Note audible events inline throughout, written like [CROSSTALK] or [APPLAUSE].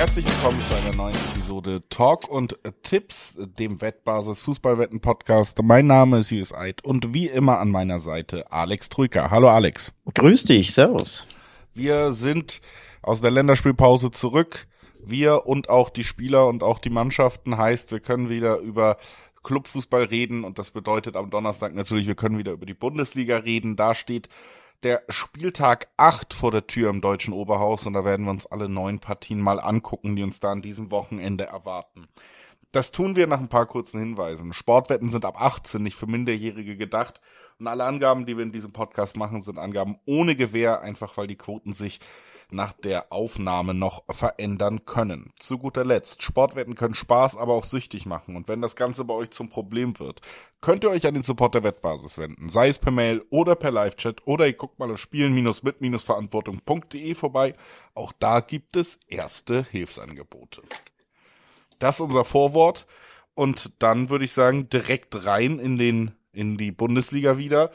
Herzlich willkommen zu einer neuen Episode Talk und Tipps, dem Wettbasis Fußballwetten Podcast. Mein Name ist Jürgen Eid und wie immer an meiner Seite Alex Trüker. Hallo Alex. Grüß dich, servus. Wir sind aus der Länderspielpause zurück. Wir und auch die Spieler und auch die Mannschaften heißt, wir können wieder über Clubfußball reden und das bedeutet am Donnerstag natürlich, wir können wieder über die Bundesliga reden. Da steht der Spieltag 8 vor der Tür im deutschen Oberhaus und da werden wir uns alle neun Partien mal angucken, die uns da an diesem Wochenende erwarten. Das tun wir nach ein paar kurzen Hinweisen. Sportwetten sind ab 18 nicht für Minderjährige gedacht und alle Angaben, die wir in diesem Podcast machen, sind Angaben ohne Gewähr, einfach weil die Quoten sich nach der Aufnahme noch verändern können. Zu guter Letzt, Sportwetten können Spaß, aber auch süchtig machen. Und wenn das Ganze bei euch zum Problem wird, könnt ihr euch an den Support der Wettbasis wenden. Sei es per Mail oder per Live-Chat oder ihr guckt mal auf spielen-mit-verantwortung.de vorbei. Auch da gibt es erste Hilfsangebote. Das ist unser Vorwort. Und dann würde ich sagen, direkt rein in den, in die Bundesliga wieder.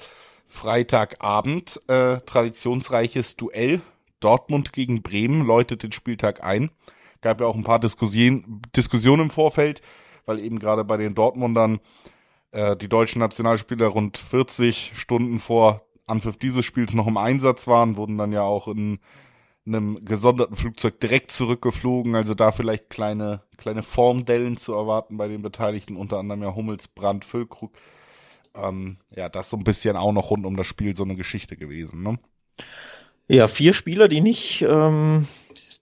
Freitagabend, äh, traditionsreiches Duell Dortmund gegen Bremen läutet den Spieltag ein. Gab ja auch ein paar Diskussionen, Diskussionen im Vorfeld, weil eben gerade bei den Dortmundern äh, die deutschen Nationalspieler rund 40 Stunden vor Anpfiff dieses Spiels noch im Einsatz waren, wurden dann ja auch in einem gesonderten Flugzeug direkt zurückgeflogen, also da vielleicht kleine, kleine Formdellen zu erwarten bei den Beteiligten, unter anderem ja Hummels, Brandt, Füllkrug. Ähm, ja, das so ein bisschen auch noch rund um das Spiel so eine Geschichte gewesen, ne? Ja, vier Spieler, die nicht ähm,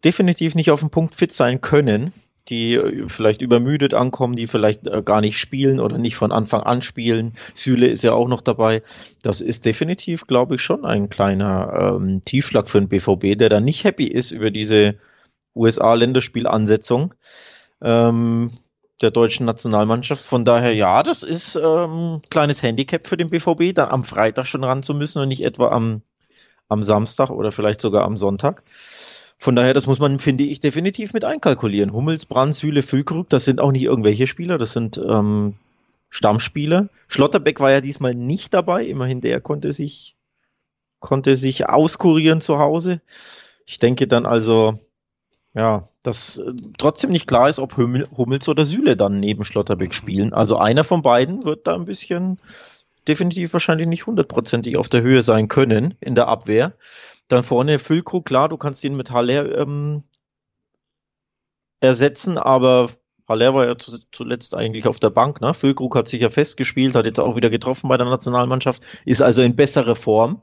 definitiv nicht auf dem Punkt fit sein können, die äh, vielleicht übermüdet ankommen, die vielleicht äh, gar nicht spielen oder nicht von Anfang an spielen. Süle ist ja auch noch dabei. Das ist definitiv, glaube ich, schon ein kleiner ähm, Tiefschlag für den BVB, der dann nicht happy ist über diese USA-Länderspielansetzung ähm, der deutschen Nationalmannschaft. Von daher, ja, das ist ähm, kleines Handicap für den BVB, dann am Freitag schon ran zu müssen und nicht etwa am am Samstag oder vielleicht sogar am Sonntag. Von daher, das muss man, finde ich, definitiv mit einkalkulieren. Hummels, Brand, Süle, Füllkrug, das sind auch nicht irgendwelche Spieler, das sind ähm, Stammspieler. Schlotterbeck war ja diesmal nicht dabei, immerhin der konnte sich, konnte sich auskurieren zu Hause. Ich denke dann also, ja, dass äh, trotzdem nicht klar ist, ob Hummels oder Süle dann neben Schlotterbeck spielen. Also einer von beiden wird da ein bisschen definitiv wahrscheinlich nicht hundertprozentig auf der Höhe sein können in der Abwehr. Dann vorne Füllkrug, klar, du kannst ihn mit Haller ähm, ersetzen, aber Haller war ja zuletzt eigentlich auf der Bank. Ne? Füllkrug hat sich ja festgespielt, hat jetzt auch wieder getroffen bei der Nationalmannschaft, ist also in bessere Form.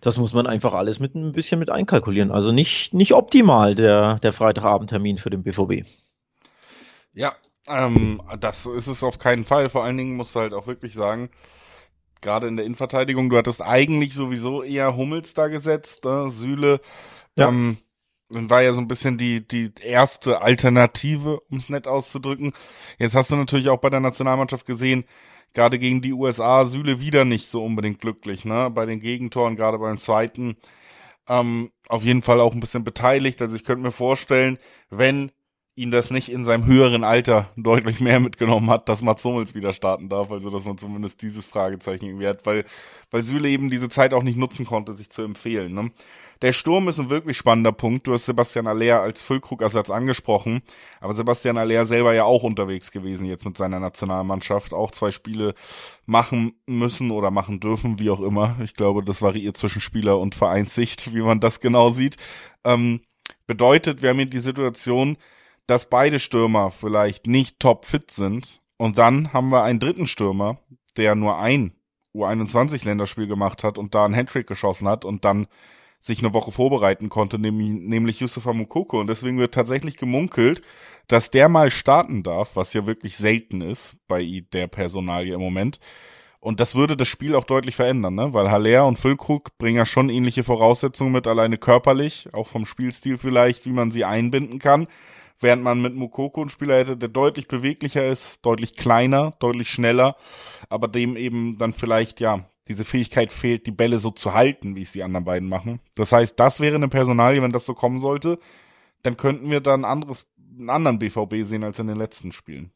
Das muss man einfach alles mit ein bisschen mit einkalkulieren. Also nicht, nicht optimal der, der Freitagabendtermin für den BVB. Ja, ähm, das ist es auf keinen Fall. Vor allen Dingen musst du halt auch wirklich sagen, gerade in der Innenverteidigung, du hattest eigentlich sowieso eher Hummels da gesetzt, ne? Süle. Ja. Ähm, war ja so ein bisschen die, die erste Alternative, um es nett auszudrücken. Jetzt hast du natürlich auch bei der Nationalmannschaft gesehen, gerade gegen die USA, Süle wieder nicht so unbedingt glücklich, ne? Bei den Gegentoren, gerade beim zweiten, ähm, auf jeden Fall auch ein bisschen beteiligt. Also ich könnte mir vorstellen, wenn ihn das nicht in seinem höheren Alter deutlich mehr mitgenommen hat, dass Mats Hummels wieder starten darf, also dass man zumindest dieses Fragezeichen irgendwie hat, weil, weil Süle eben diese Zeit auch nicht nutzen konnte, sich zu empfehlen. Ne? Der Sturm ist ein wirklich spannender Punkt. Du hast Sebastian Aller als Füllkrugersatz angesprochen, aber Sebastian Aller selber ja auch unterwegs gewesen jetzt mit seiner Nationalmannschaft, auch zwei Spiele machen müssen oder machen dürfen, wie auch immer. Ich glaube, das variiert zwischen Spieler und Vereinssicht, wie man das genau sieht. Ähm, bedeutet, wir haben hier die Situation, dass beide Stürmer vielleicht nicht top fit sind. Und dann haben wir einen dritten Stürmer, der nur ein U21-Länderspiel gemacht hat und da einen Hattrick geschossen hat und dann sich eine Woche vorbereiten konnte, nämlich, nämlich Yusufa Mukoko. Und deswegen wird tatsächlich gemunkelt, dass der mal starten darf, was ja wirklich selten ist bei der Personalie im Moment. Und das würde das Spiel auch deutlich verändern, ne? Weil Haller und Füllkrug bringen ja schon ähnliche Voraussetzungen mit, alleine körperlich, auch vom Spielstil vielleicht, wie man sie einbinden kann während man mit Mukoko einen Spieler hätte, der deutlich beweglicher ist, deutlich kleiner, deutlich schneller, aber dem eben dann vielleicht, ja, diese Fähigkeit fehlt, die Bälle so zu halten, wie es die anderen beiden machen. Das heißt, das wäre eine Personalie, wenn das so kommen sollte, dann könnten wir dann anderes, einen anderen BVB sehen als in den letzten Spielen.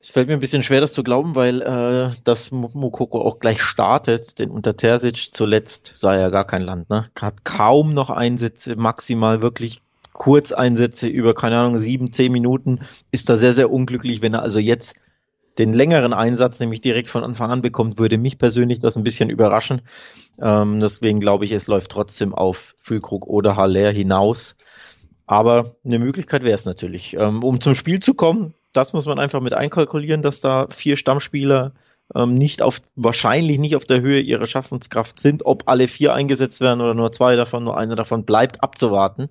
Es fällt mir ein bisschen schwer, das zu glauben, weil äh, dass Mukoko auch gleich startet, denn unter Terzic zuletzt sah er gar kein Land, ne? Hat kaum noch Einsätze, maximal wirklich Kurzeinsätze über, keine Ahnung, sieben, zehn Minuten, ist da sehr, sehr unglücklich. Wenn er also jetzt den längeren Einsatz nämlich direkt von Anfang an bekommt, würde mich persönlich das ein bisschen überraschen. Ähm, deswegen glaube ich, es läuft trotzdem auf Füllkrug oder Haller hinaus. Aber eine Möglichkeit wäre es natürlich. Ähm, um zum Spiel zu kommen, das muss man einfach mit einkalkulieren, dass da vier Stammspieler ähm, nicht auf, wahrscheinlich nicht auf der Höhe ihrer Schaffenskraft sind. Ob alle vier eingesetzt werden oder nur zwei davon, nur einer davon bleibt abzuwarten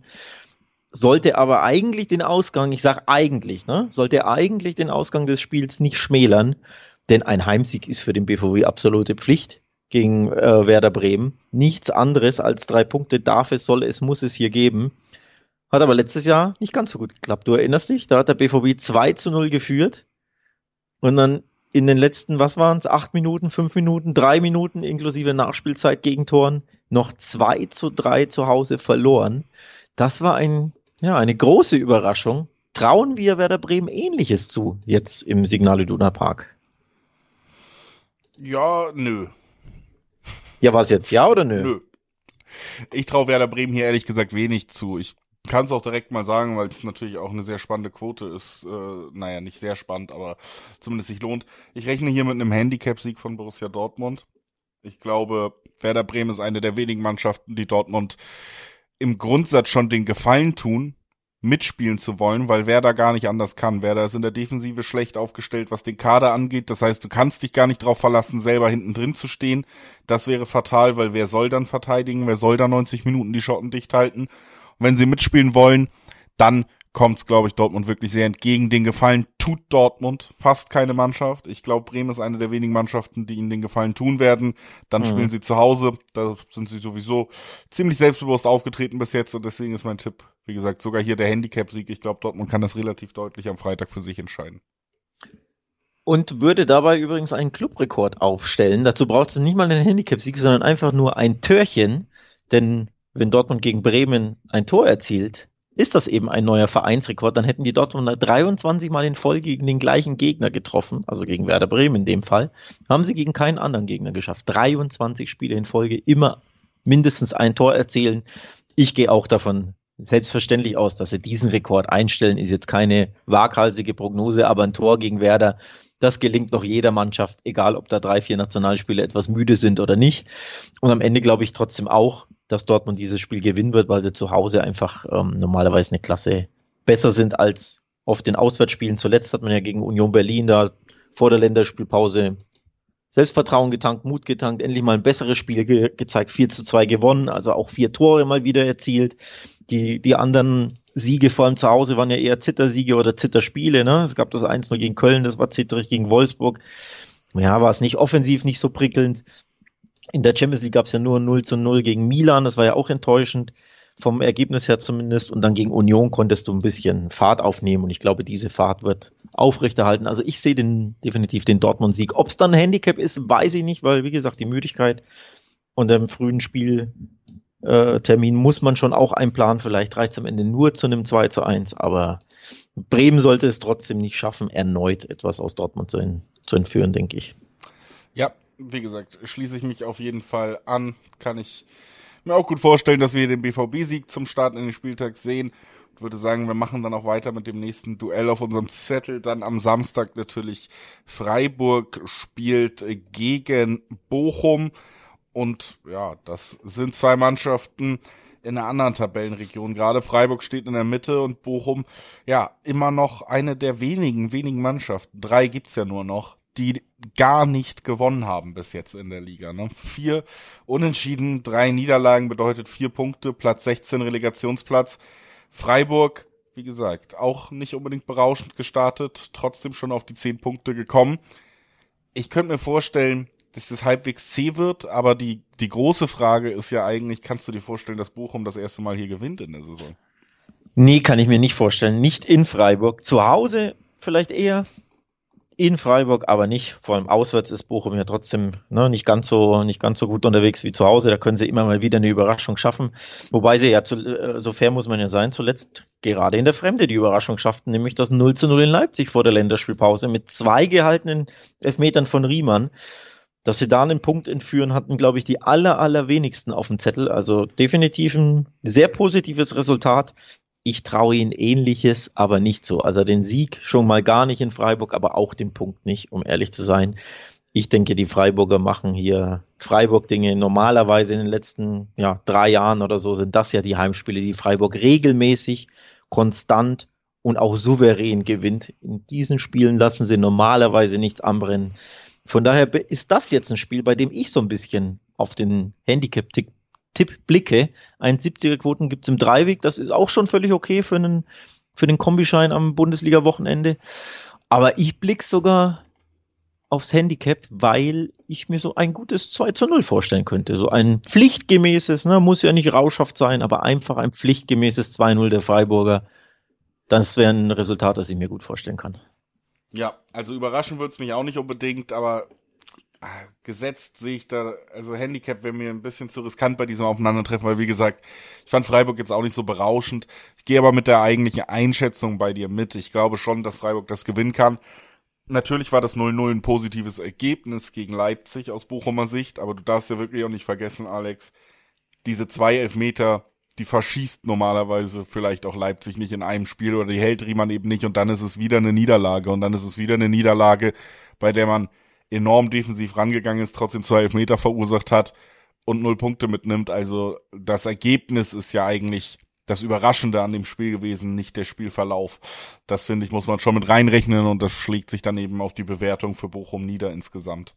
sollte aber eigentlich den Ausgang, ich sage eigentlich, ne, sollte eigentlich den Ausgang des Spiels nicht schmälern, denn ein Heimsieg ist für den BVW absolute Pflicht gegen äh, Werder Bremen. Nichts anderes als drei Punkte darf es, soll es, muss es hier geben. Hat aber letztes Jahr nicht ganz so gut geklappt. Du erinnerst dich, da hat der BVB 2 zu 0 geführt und dann in den letzten, was waren es, acht Minuten, fünf Minuten, drei Minuten inklusive Nachspielzeit gegen Toren noch 2 zu 3 zu Hause verloren. Das war ein ja, eine große Überraschung. Trauen wir Werder Bremen Ähnliches zu, jetzt im Signal Iduna Park? Ja, nö. Ja, war es jetzt ja oder nö? Nö. Ich traue Werder Bremen hier ehrlich gesagt wenig zu. Ich kann es auch direkt mal sagen, weil es natürlich auch eine sehr spannende Quote ist. Äh, naja, nicht sehr spannend, aber zumindest sich lohnt. Ich rechne hier mit einem Handicap-Sieg von Borussia Dortmund. Ich glaube, Werder Bremen ist eine der wenigen Mannschaften, die Dortmund im Grundsatz schon den Gefallen tun, mitspielen zu wollen, weil Werder gar nicht anders kann. Werder ist in der Defensive schlecht aufgestellt, was den Kader angeht. Das heißt, du kannst dich gar nicht darauf verlassen, selber hinten drin zu stehen. Das wäre fatal, weil wer soll dann verteidigen? Wer soll da 90 Minuten die Schotten dicht halten? Und wenn sie mitspielen wollen, dann kommt es, glaube ich, Dortmund wirklich sehr entgegen. Den Gefallen tut Dortmund fast keine Mannschaft. Ich glaube, Bremen ist eine der wenigen Mannschaften, die ihnen den Gefallen tun werden. Dann mhm. spielen sie zu Hause. Da sind sie sowieso ziemlich selbstbewusst aufgetreten bis jetzt und deswegen ist mein Tipp, wie gesagt, sogar hier der Handicap-Sieg. Ich glaube, Dortmund kann das relativ deutlich am Freitag für sich entscheiden. Und würde dabei übrigens einen Clubrekord aufstellen. Dazu braucht es nicht mal einen Handicap-Sieg, sondern einfach nur ein Törchen. Denn wenn Dortmund gegen Bremen ein Tor erzielt, ist das eben ein neuer Vereinsrekord. Dann hätten die Dortmunder 23 Mal in Folge gegen den gleichen Gegner getroffen, also gegen Werder Bremen in dem Fall. Haben sie gegen keinen anderen Gegner geschafft. 23 Spiele in Folge, immer mindestens ein Tor erzielen. Ich gehe auch davon selbstverständlich aus, dass sie diesen Rekord einstellen. Ist jetzt keine waghalsige Prognose, aber ein Tor gegen Werder, das gelingt noch jeder Mannschaft, egal ob da drei, vier Nationalspiele etwas müde sind oder nicht. Und am Ende glaube ich trotzdem auch, dass Dortmund dieses Spiel gewinnen wird, weil sie zu Hause einfach ähm, normalerweise eine Klasse besser sind als auf den Auswärtsspielen. Zuletzt hat man ja gegen Union Berlin da vor der Länderspielpause Selbstvertrauen getankt, Mut getankt, endlich mal ein besseres Spiel ge gezeigt, 4 zu 2 gewonnen, also auch vier Tore mal wieder erzielt. Die, die anderen Siege, vor allem zu Hause, waren ja eher Zittersiege oder Zitterspiele. Ne? Es gab das 1-0 gegen Köln, das war zitterig gegen Wolfsburg. Ja, war es nicht offensiv, nicht so prickelnd. In der Champions League gab es ja nur 0 zu 0 gegen Milan, das war ja auch enttäuschend, vom Ergebnis her zumindest. Und dann gegen Union konntest du ein bisschen Fahrt aufnehmen und ich glaube, diese Fahrt wird aufrechterhalten. Also ich sehe den, definitiv den Dortmund-Sieg. Ob es dann ein Handicap ist, weiß ich nicht, weil wie gesagt, die Müdigkeit und im frühen Spieltermin muss man schon auch einplanen. Vielleicht reicht es am Ende nur zu einem 2 zu 1, aber Bremen sollte es trotzdem nicht schaffen, erneut etwas aus Dortmund zu, zu entführen, denke ich. Ja, wie gesagt, schließe ich mich auf jeden Fall an. Kann ich mir auch gut vorstellen, dass wir den BVB-Sieg zum Start in den Spieltag sehen. Ich würde sagen, wir machen dann auch weiter mit dem nächsten Duell auf unserem Zettel. Dann am Samstag natürlich Freiburg spielt gegen Bochum. Und ja, das sind zwei Mannschaften in einer anderen Tabellenregion. Gerade Freiburg steht in der Mitte und Bochum, ja, immer noch eine der wenigen, wenigen Mannschaften. Drei gibt's ja nur noch, die gar nicht gewonnen haben bis jetzt in der Liga. Ne? Vier Unentschieden, drei Niederlagen bedeutet vier Punkte, Platz 16 Relegationsplatz. Freiburg, wie gesagt, auch nicht unbedingt berauschend gestartet, trotzdem schon auf die zehn Punkte gekommen. Ich könnte mir vorstellen, dass das halbwegs zäh wird, aber die, die große Frage ist ja eigentlich, kannst du dir vorstellen, dass Bochum das erste Mal hier gewinnt in der Saison? Nee, kann ich mir nicht vorstellen. Nicht in Freiburg. Zu Hause vielleicht eher, in Freiburg, aber nicht. Vor allem auswärts ist Bochum ja trotzdem ne, nicht ganz so nicht ganz so gut unterwegs wie zu Hause. Da können sie immer mal wieder eine Überraschung schaffen. Wobei sie ja, zu, äh, so fair muss man ja sein, zuletzt gerade in der Fremde die Überraschung schafften, nämlich das 0 zu 0 in Leipzig vor der Länderspielpause mit zwei gehaltenen Elfmetern von Riemann. Dass sie da einen Punkt entführen, hatten, glaube ich, die aller, allerwenigsten auf dem Zettel. Also definitiv ein sehr positives Resultat Ich traue ihnen ähnliches, aber nicht so. Also den Sieg schon mal gar nicht in Freiburg, aber auch den Punkt nicht, um ehrlich zu sein. Ich denke, die Freiburger machen hier Freiburg-Dinge. Normalerweise in den letzten ja, drei Jahren oder so sind das ja die Heimspiele, die Freiburg regelmäßig, konstant und auch souverän gewinnt. In diesen Spielen lassen sie normalerweise nichts anbrennen. Von daher ist das jetzt ein Spiel, bei dem ich so ein bisschen auf den Handicap-Tipp blicke. 1,70er Quoten gibt's im Dreiweg, das ist auch schon völlig okay für einen, für den Kombischein am Bundesliga-Wochenende. Aber ich blicke sogar aufs Handicap, weil ich mir so ein gutes 2 zu 0 vorstellen könnte. So ein pflichtgemäßes, ne, muss ja nicht rauschhaft sein, aber einfach ein pflichtgemäßes 2-0 der Freiburger. Das wäre ein Resultat, das ich mir gut vorstellen kann. Ja, also überraschen würde es mich auch nicht unbedingt, aber gesetzt sehe ich da, also Handicap wäre mir ein bisschen zu riskant bei diesem Aufeinandertreffen, weil wie gesagt, ich fand Freiburg jetzt auch nicht so berauschend. Ich gehe aber mit der eigentlichen Einschätzung bei dir mit. Ich glaube schon, dass Freiburg das gewinnen kann. Natürlich war das 0-0 ein positives Ergebnis gegen Leipzig aus Bochumer Sicht, aber du darfst ja wirklich auch nicht vergessen, Alex, diese zwei Elfmeter, die verschießt normalerweise vielleicht auch Leipzig nicht in einem Spiel oder die hält Riemann eben nicht und dann ist es wieder eine Niederlage und dann ist es wieder eine Niederlage, bei der man enorm defensiv rangegangen ist, trotzdem zwei Elfmeter verursacht hat und null Punkte mitnimmt. Also das Ergebnis ist ja eigentlich das Überraschende an dem Spiel gewesen, nicht der Spielverlauf. Das finde ich, muss man schon mit reinrechnen und das schlägt sich dann eben auf die Bewertung für Bochum nieder insgesamt.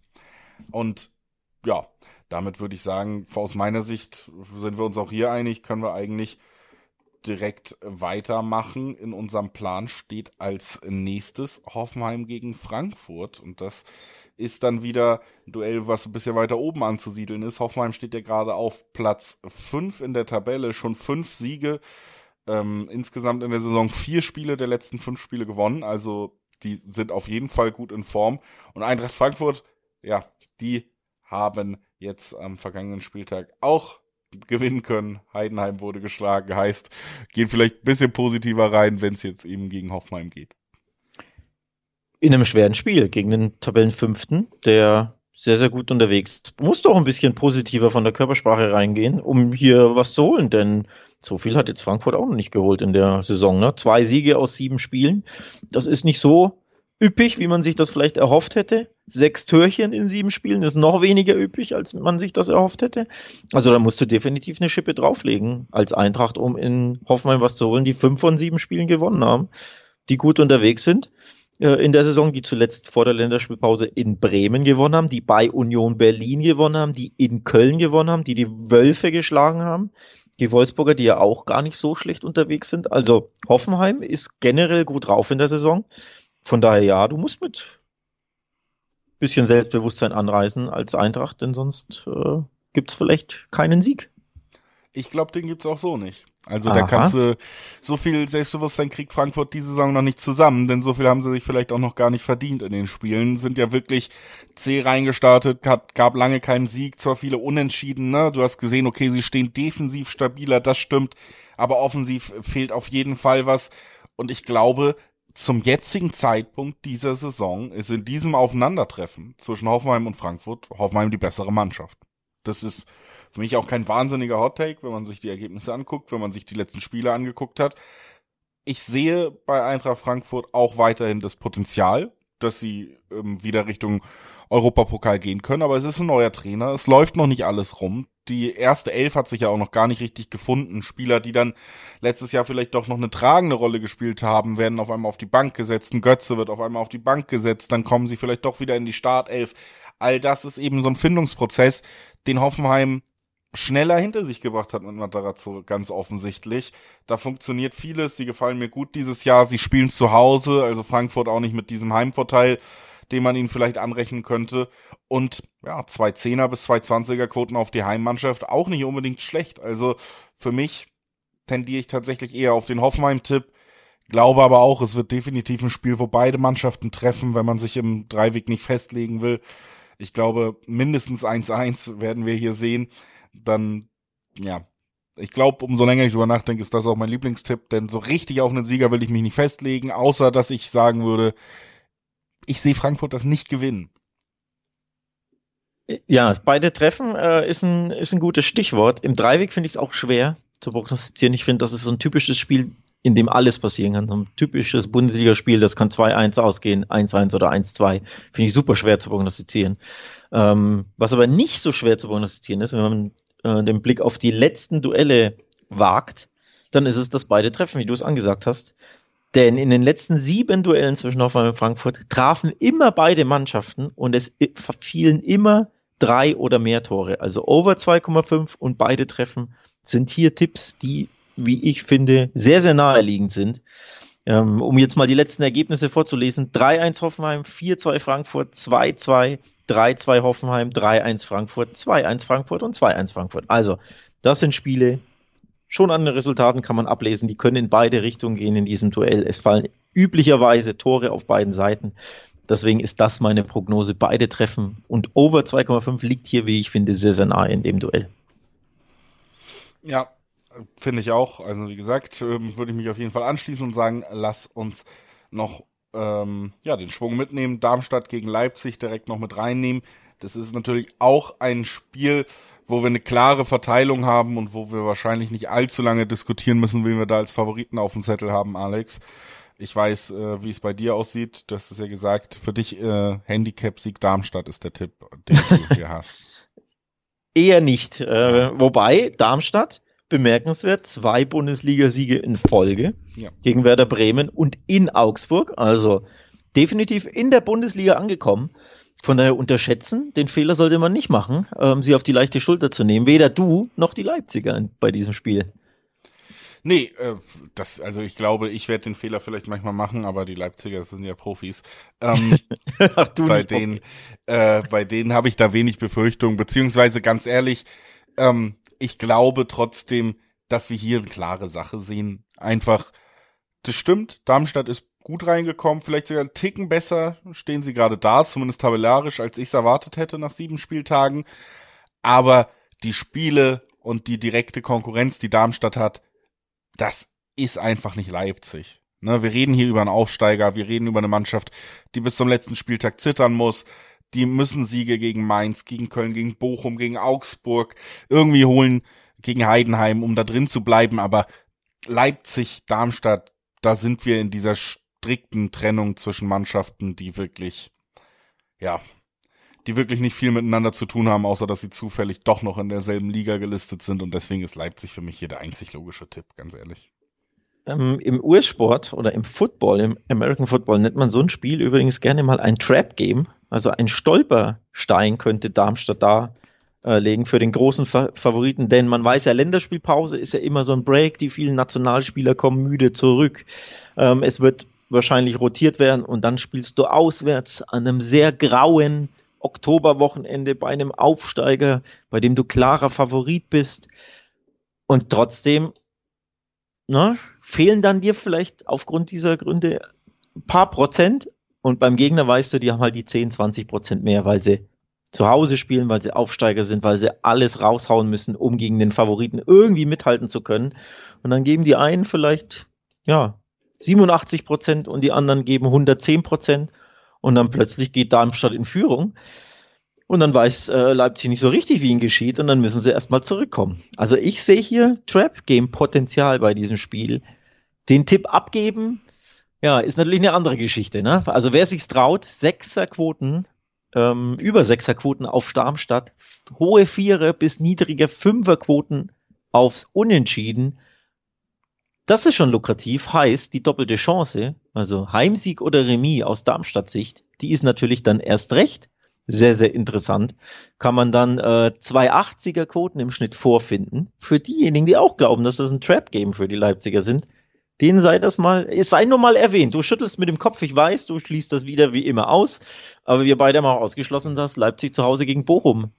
Und ja, damit würde ich sagen, aus meiner Sicht sind wir uns auch hier einig, können wir eigentlich direkt weitermachen. In unserem Plan steht als nächstes Hoffenheim gegen Frankfurt und das ist dann wieder ein Duell, was ein bisschen weiter oben anzusiedeln ist. Hoffenheim steht ja gerade auf Platz 5 in der Tabelle, schon fünf Siege. Ähm, insgesamt in der Saison vier Spiele der letzten fünf Spiele gewonnen, also die sind auf jeden Fall gut in Form. Und Eintracht Frankfurt, ja, die haben jetzt am vergangenen Spieltag auch gewinnen können. Heidenheim wurde geschlagen, heißt, geht vielleicht ein bisschen positiver rein, wenn es jetzt eben gegen Hoffenheim geht. In einem schweren Spiel gegen den Tabellenfünften, der sehr, sehr gut unterwegs. Muss doch ein bisschen positiver von der Körpersprache reingehen, um hier was zu holen, denn so viel hat jetzt Frankfurt auch noch nicht geholt in der Saison. Ne? Zwei Siege aus sieben Spielen. Das ist nicht so üppig, wie man sich das vielleicht erhofft hätte. Sechs Türchen in sieben Spielen ist noch weniger üppig, als man sich das erhofft hätte. Also da musst du definitiv eine Schippe drauflegen als Eintracht, um in Hoffenheim was zu holen, die fünf von sieben Spielen gewonnen haben, die gut unterwegs sind in der Saison, die zuletzt vor der Länderspielpause in Bremen gewonnen haben, die bei Union Berlin gewonnen haben, die in Köln gewonnen haben, die die Wölfe geschlagen haben, die Wolfsburger, die ja auch gar nicht so schlecht unterwegs sind. Also Hoffenheim ist generell gut drauf in der Saison. Von daher ja, du musst mit bisschen Selbstbewusstsein anreisen als Eintracht, denn sonst äh, gibt es vielleicht keinen Sieg. Ich glaube, den gibt's auch so nicht. Also Aha. da kannst du, so viel Selbstbewusstsein kriegt Frankfurt diese Saison noch nicht zusammen, denn so viel haben sie sich vielleicht auch noch gar nicht verdient in den Spielen. Sind ja wirklich zäh reingestartet, hat, gab lange keinen Sieg, zwar viele Unentschieden, ne? Du hast gesehen, okay, sie stehen defensiv stabiler, das stimmt, aber offensiv fehlt auf jeden Fall was. Und ich glaube, zum jetzigen Zeitpunkt dieser Saison ist in diesem Aufeinandertreffen zwischen Hoffenheim und Frankfurt Hoffenheim die bessere Mannschaft. Das ist für mich auch kein wahnsinniger Hot Take, wenn man sich die Ergebnisse anguckt, wenn man sich die letzten Spiele angeguckt hat. Ich sehe bei Eintracht Frankfurt auch weiterhin das Potenzial, dass sie ähm, wieder Richtung Europapokal gehen können, aber es ist ein neuer Trainer, es läuft noch nicht alles rum. Die erste Elf hat sich ja auch noch gar nicht richtig gefunden. Spieler, die dann letztes Jahr vielleicht doch noch eine tragende Rolle gespielt haben, werden auf einmal auf die Bank gesetzt. Ein Götze wird auf einmal auf die Bank gesetzt, dann kommen sie vielleicht doch wieder in die Startelf. All das ist eben so ein Findungsprozess, den Hoffenheim schneller hinter sich gebracht hat mit Matarazzo, ganz offensichtlich. Da funktioniert vieles, sie gefallen mir gut dieses Jahr, sie spielen zu Hause, also Frankfurt auch nicht mit diesem Heimvorteil den man ihnen vielleicht anrechnen könnte. Und ja, zwei Zehner bis zwei Zwanziger Quoten auf die Heimmannschaft auch nicht unbedingt schlecht. Also für mich tendiere ich tatsächlich eher auf den Hoffenheim-Tipp. Glaube aber auch, es wird definitiv ein Spiel, wo beide Mannschaften treffen, wenn man sich im Dreiweg nicht festlegen will. Ich glaube, mindestens 1-1 werden wir hier sehen. Dann, ja, ich glaube, umso länger ich drüber nachdenke, ist das auch mein Lieblingstipp, denn so richtig auf einen Sieger will ich mich nicht festlegen, außer dass ich sagen würde, ich sehe Frankfurt das nicht gewinnen. Ja, beide Treffen äh, ist, ein, ist ein gutes Stichwort. Im Dreiweg finde ich es auch schwer zu prognostizieren. Ich finde, das ist so ein typisches Spiel, in dem alles passieren kann. So ein typisches Bundesligaspiel, das kann 2-1 ausgehen, 1-1 oder 1-2. Finde ich super schwer zu prognostizieren. Ähm, was aber nicht so schwer zu prognostizieren ist, wenn man äh, den Blick auf die letzten Duelle wagt, dann ist es, dass beide treffen, wie du es angesagt hast. Denn in den letzten sieben Duellen zwischen Hoffenheim und Frankfurt trafen immer beide Mannschaften und es fielen immer drei oder mehr Tore. Also over 2,5 und beide Treffen sind hier Tipps, die, wie ich finde, sehr, sehr naheliegend sind. Ähm, um jetzt mal die letzten Ergebnisse vorzulesen. 3-1 Hoffenheim, 4-2 Frankfurt, 2-2, 3-2 Hoffenheim, 3-1 Frankfurt, 2-1 Frankfurt und 2-1 Frankfurt. Also, das sind Spiele, schon an den Resultaten kann man ablesen, die können in beide Richtungen gehen in diesem Duell. Es fallen üblicherweise Tore auf beiden Seiten. Deswegen ist das meine Prognose. Beide treffen und over 2,5 liegt hier, wie ich finde, sehr, sehr nahe in dem Duell. Ja, finde ich auch. Also wie gesagt, ähm, würde ich mich auf jeden Fall anschließen und sagen, lass uns noch ähm, ja, den Schwung mitnehmen. Darmstadt gegen Leipzig direkt noch mit reinnehmen. Das ist natürlich auch ein Spiel, wo wir eine klare Verteilung haben und wo wir wahrscheinlich nicht allzu lange diskutieren müssen, wen wir da als Favoriten auf dem Zettel haben, Alex. Ich weiß, äh, wie es bei dir aussieht. Du hast es ja gesagt. Für dich äh, Handicap-Sieg Darmstadt ist der Tipp, den du [LAUGHS] hier hast. Eher nicht. Äh, wobei Darmstadt bemerkenswert zwei Bundesligasiege in Folge ja. gegen Werder Bremen und in Augsburg. Also definitiv in der Bundesliga angekommen. Von daher unterschätzen, den Fehler sollte man nicht machen, ähm, sie auf die leichte Schulter zu nehmen. Weder du noch die Leipziger bei diesem Spiel. Nee, äh, das, also ich glaube, ich werde den Fehler vielleicht manchmal machen, aber die Leipziger sind ja Profis. Ähm, [LAUGHS] Ach, du bei denen, äh, bei denen habe ich da wenig Befürchtung, beziehungsweise ganz ehrlich, ähm, ich glaube trotzdem, dass wir hier eine klare Sache sehen. Einfach, das stimmt, Darmstadt ist gut reingekommen, vielleicht sogar einen Ticken besser stehen sie gerade da, zumindest tabellarisch, als ich es erwartet hätte nach sieben Spieltagen. Aber die Spiele und die direkte Konkurrenz, die Darmstadt hat, das ist einfach nicht Leipzig. Ne, wir reden hier über einen Aufsteiger, wir reden über eine Mannschaft, die bis zum letzten Spieltag zittern muss. Die müssen Siege gegen Mainz, gegen Köln, gegen Bochum, gegen Augsburg irgendwie holen, gegen Heidenheim, um da drin zu bleiben. Aber Leipzig, Darmstadt, da sind wir in dieser strikten Trennung zwischen Mannschaften, die wirklich, ja, die wirklich nicht viel miteinander zu tun haben, außer dass sie zufällig doch noch in derselben Liga gelistet sind und deswegen ist Leipzig für mich hier der einzig logische Tipp, ganz ehrlich. Ähm, Im US-Sport oder im Football, im American Football nennt man so ein Spiel übrigens gerne mal ein Trap-Game. Also ein Stolperstein könnte Darmstadt da äh, legen für den großen Fa Favoriten, denn man weiß ja, Länderspielpause ist ja immer so ein Break, die vielen Nationalspieler kommen müde zurück. Ähm, es wird wahrscheinlich rotiert werden und dann spielst du auswärts an einem sehr grauen Oktoberwochenende bei einem Aufsteiger, bei dem du klarer Favorit bist. Und trotzdem na, fehlen dann dir vielleicht aufgrund dieser Gründe ein paar Prozent. Und beim Gegner weißt du, die haben halt die 10, 20 Prozent mehr, weil sie zu Hause spielen, weil sie Aufsteiger sind, weil sie alles raushauen müssen, um gegen den Favoriten irgendwie mithalten zu können. Und dann geben die einen vielleicht, ja, 87 Prozent und die anderen geben 110 Prozent und dann plötzlich geht Darmstadt in Führung und dann weiß äh, Leipzig nicht so richtig, wie ihnen geschieht und dann müssen sie erstmal zurückkommen. Also ich sehe hier Trap-Game-Potenzial bei diesem Spiel. Den Tipp abgeben, ja, ist natürlich eine andere Geschichte. Ne? Also wer sich's traut, Sechserquoten, ähm, über Sechserquoten auf Darmstadt, hohe Vierer bis niedrige Fünferquoten aufs Unentschieden, das ist schon lukrativ, heißt die doppelte Chance, also Heimsieg oder Remis aus Darmstadt-Sicht, die ist natürlich dann erst recht sehr, sehr interessant. Kann man dann äh, 280er Quoten im Schnitt vorfinden. Für diejenigen, die auch glauben, dass das ein Trap-Game für die Leipziger sind, denen sei das mal, es sei nur mal erwähnt. Du schüttelst mit dem Kopf, ich weiß, du schließt das wieder wie immer aus, aber wir beide haben auch ausgeschlossen, dass Leipzig zu Hause gegen Bochum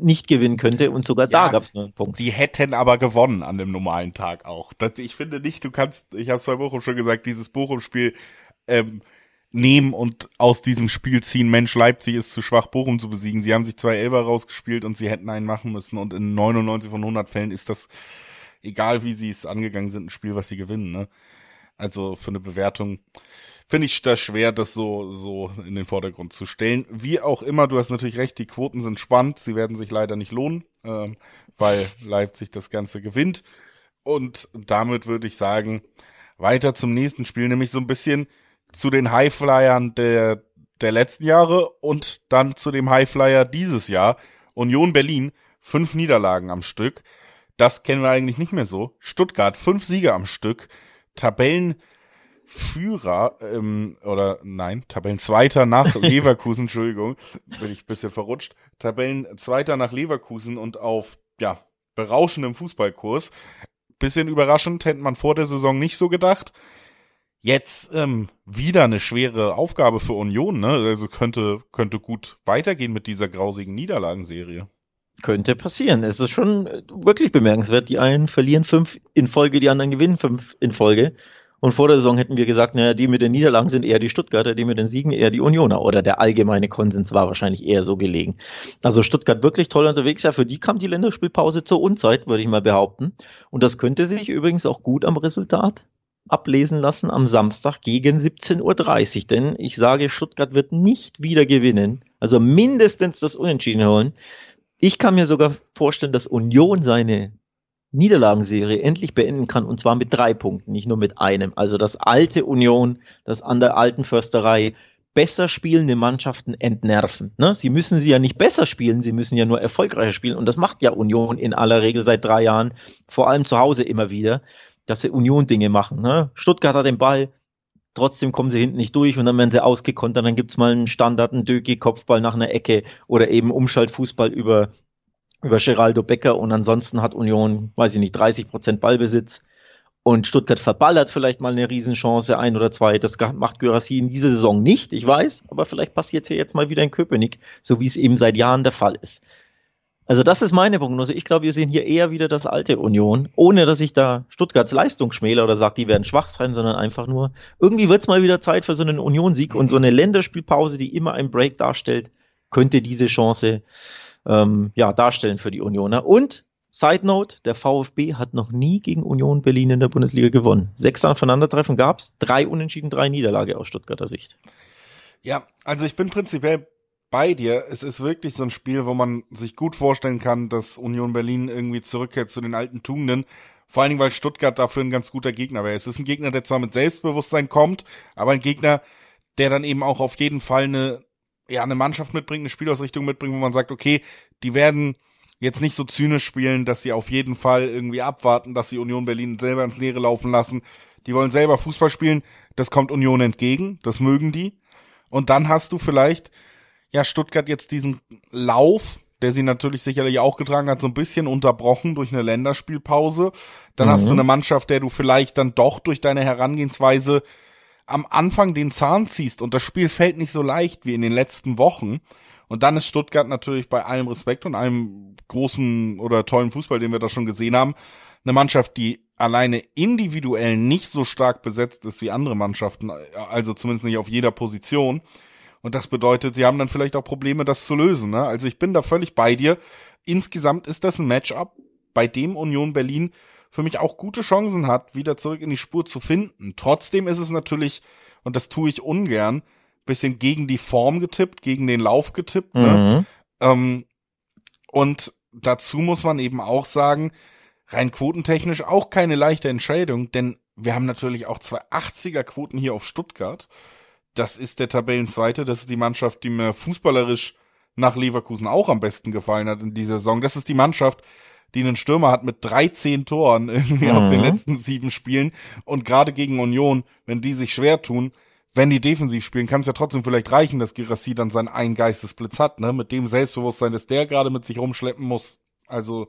nicht gewinnen könnte und sogar ja, da gab es nur einen Punkt. Sie hätten aber gewonnen an dem normalen Tag auch. Das, ich finde nicht, du kannst, ich habe es bei Bochum schon gesagt, dieses Bochum-Spiel ähm, nehmen und aus diesem Spiel ziehen, Mensch, Leipzig ist zu schwach, Bochum zu besiegen. Sie haben sich zwei Elber rausgespielt und sie hätten einen machen müssen und in 99 von 100 Fällen ist das, egal wie sie es angegangen sind, ein Spiel, was sie gewinnen. Ne? Also für eine Bewertung finde ich das schwer, das so, so in den Vordergrund zu stellen. Wie auch immer, du hast natürlich recht, die Quoten sind spannend, sie werden sich leider nicht lohnen, ähm, weil Leipzig das Ganze gewinnt. Und damit würde ich sagen, weiter zum nächsten Spiel, nämlich so ein bisschen zu den Highflyern der, der letzten Jahre und dann zu dem Highflyer dieses Jahr. Union Berlin, fünf Niederlagen am Stück. Das kennen wir eigentlich nicht mehr so. Stuttgart, fünf Siege am Stück. Tabellenführer, ähm, oder nein, Tabellenzweiter nach [LAUGHS] Leverkusen, Entschuldigung, bin ich ein bisschen verrutscht. Tabellenzweiter nach Leverkusen und auf, ja, berauschendem Fußballkurs. Bisschen überraschend, hätte man vor der Saison nicht so gedacht. Jetzt ähm, wieder eine schwere Aufgabe für Union, ne? Also könnte, könnte gut weitergehen mit dieser grausigen Niederlagenserie. Könnte passieren. Es ist schon wirklich bemerkenswert. Die einen verlieren fünf in Folge, die anderen gewinnen fünf in Folge. Und vor der Saison hätten wir gesagt, naja, die mit den Niederlagen sind eher die Stuttgarter, die mit den Siegen eher die Unioner. Oder der allgemeine Konsens war wahrscheinlich eher so gelegen. Also Stuttgart wirklich toll unterwegs. Ja, für die kam die Länderspielpause zur Unzeit, würde ich mal behaupten. Und das könnte sich übrigens auch gut am Resultat ablesen lassen am Samstag gegen 17.30 Uhr. Denn ich sage, Stuttgart wird nicht wieder gewinnen. Also mindestens das Unentschieden holen. Ich kann mir sogar vorstellen, dass Union seine Niederlagenserie endlich beenden kann und zwar mit drei Punkten, nicht nur mit einem. Also das alte Union, das an der alten Försterei besser spielende Mannschaften entnerven. Ne? Sie müssen sie ja nicht besser spielen, sie müssen ja nur erfolgreicher spielen und das macht ja Union in aller Regel seit drei Jahren, vor allem zu Hause immer wieder, dass sie Union Dinge machen. Ne? Stuttgart hat den Ball, trotzdem kommen sie hinten nicht durch und dann werden sie ausgekontert, dann gibt's mal einen Standard, einen Döki, Kopfball nach einer Ecke oder eben Umschaltfußball über, über Geraldo Becker und ansonsten hat Union, weiß ich nicht, 30 Prozent Ballbesitz und Stuttgart verballert vielleicht mal eine Riesenchance, ein oder zwei. Das macht Gyrassi in dieser Saison nicht, ich weiß, aber vielleicht passiert es ja jetzt mal wieder in Köpenick, so wie es eben seit Jahren der Fall ist. Also das ist meine Prognose. Ich glaube, wir sehen hier eher wieder das alte Union, ohne dass ich da Stuttgarts Leistung schmäle oder sage, die werden schwach sein, sondern einfach nur, irgendwie wird es mal wieder Zeit für so einen Union-Sieg und so eine Länderspielpause, die immer ein Break darstellt, könnte diese Chance ähm, ja, darstellen für die Unioner. Und Side Note, der VfB hat noch nie gegen Union Berlin in der Bundesliga gewonnen. Sechs Aufeinandertreffen gab's, drei Unentschieden, drei Niederlage aus Stuttgarter Sicht. Ja, also ich bin prinzipiell bei dir. Es ist wirklich so ein Spiel, wo man sich gut vorstellen kann, dass Union Berlin irgendwie zurückkehrt zu den alten Tugenden. Vor allen Dingen, weil Stuttgart dafür ein ganz guter Gegner wäre. Es ist ein Gegner, der zwar mit Selbstbewusstsein kommt, aber ein Gegner, der dann eben auch auf jeden Fall eine, ja, eine Mannschaft mitbringt, eine Spielausrichtung mitbringt, wo man sagt, okay, die werden jetzt nicht so zynisch spielen, dass sie auf jeden Fall irgendwie abwarten, dass sie Union Berlin selber ins Leere laufen lassen. Die wollen selber Fußball spielen. Das kommt Union entgegen. Das mögen die. Und dann hast du vielleicht ja Stuttgart jetzt diesen Lauf, der sie natürlich sicherlich auch getragen hat, so ein bisschen unterbrochen durch eine Länderspielpause. Dann mhm. hast du mhm. eine Mannschaft, der du vielleicht dann doch durch deine Herangehensweise am Anfang den Zahn ziehst und das Spiel fällt nicht so leicht wie in den letzten Wochen. Und dann ist Stuttgart natürlich bei allem Respekt und einem großen oder tollen Fußball, den wir da schon gesehen haben, eine Mannschaft, die alleine individuell nicht so stark besetzt ist wie andere Mannschaften, also zumindest nicht auf jeder Position. Und das bedeutet, sie haben dann vielleicht auch Probleme, das zu lösen. Ne? Also ich bin da völlig bei dir. Insgesamt ist das ein Matchup, bei dem Union Berlin für mich auch gute Chancen hat, wieder zurück in die Spur zu finden. Trotzdem ist es natürlich, und das tue ich ungern, bisschen gegen die Form getippt, gegen den Lauf getippt. Ne? Mhm. Ne? Ähm, und dazu muss man eben auch sagen, rein quotentechnisch auch keine leichte Entscheidung, denn wir haben natürlich auch zwei 80er Quoten hier auf Stuttgart das ist der Tabellenzweite, das ist die Mannschaft, die mir fußballerisch nach Leverkusen auch am besten gefallen hat in dieser Saison. Das ist die Mannschaft, die einen Stürmer hat mit 13 Toren irgendwie mhm. aus den mhm. letzten sieben Spielen und gerade gegen Union, wenn die sich schwer tun, wenn die defensiv spielen, kann es ja trotzdem vielleicht reichen, dass Girassi dann seinen einen Geistesblitz hat, ne, mit dem Selbstbewusstsein, das der gerade mit sich rumschleppen muss. Also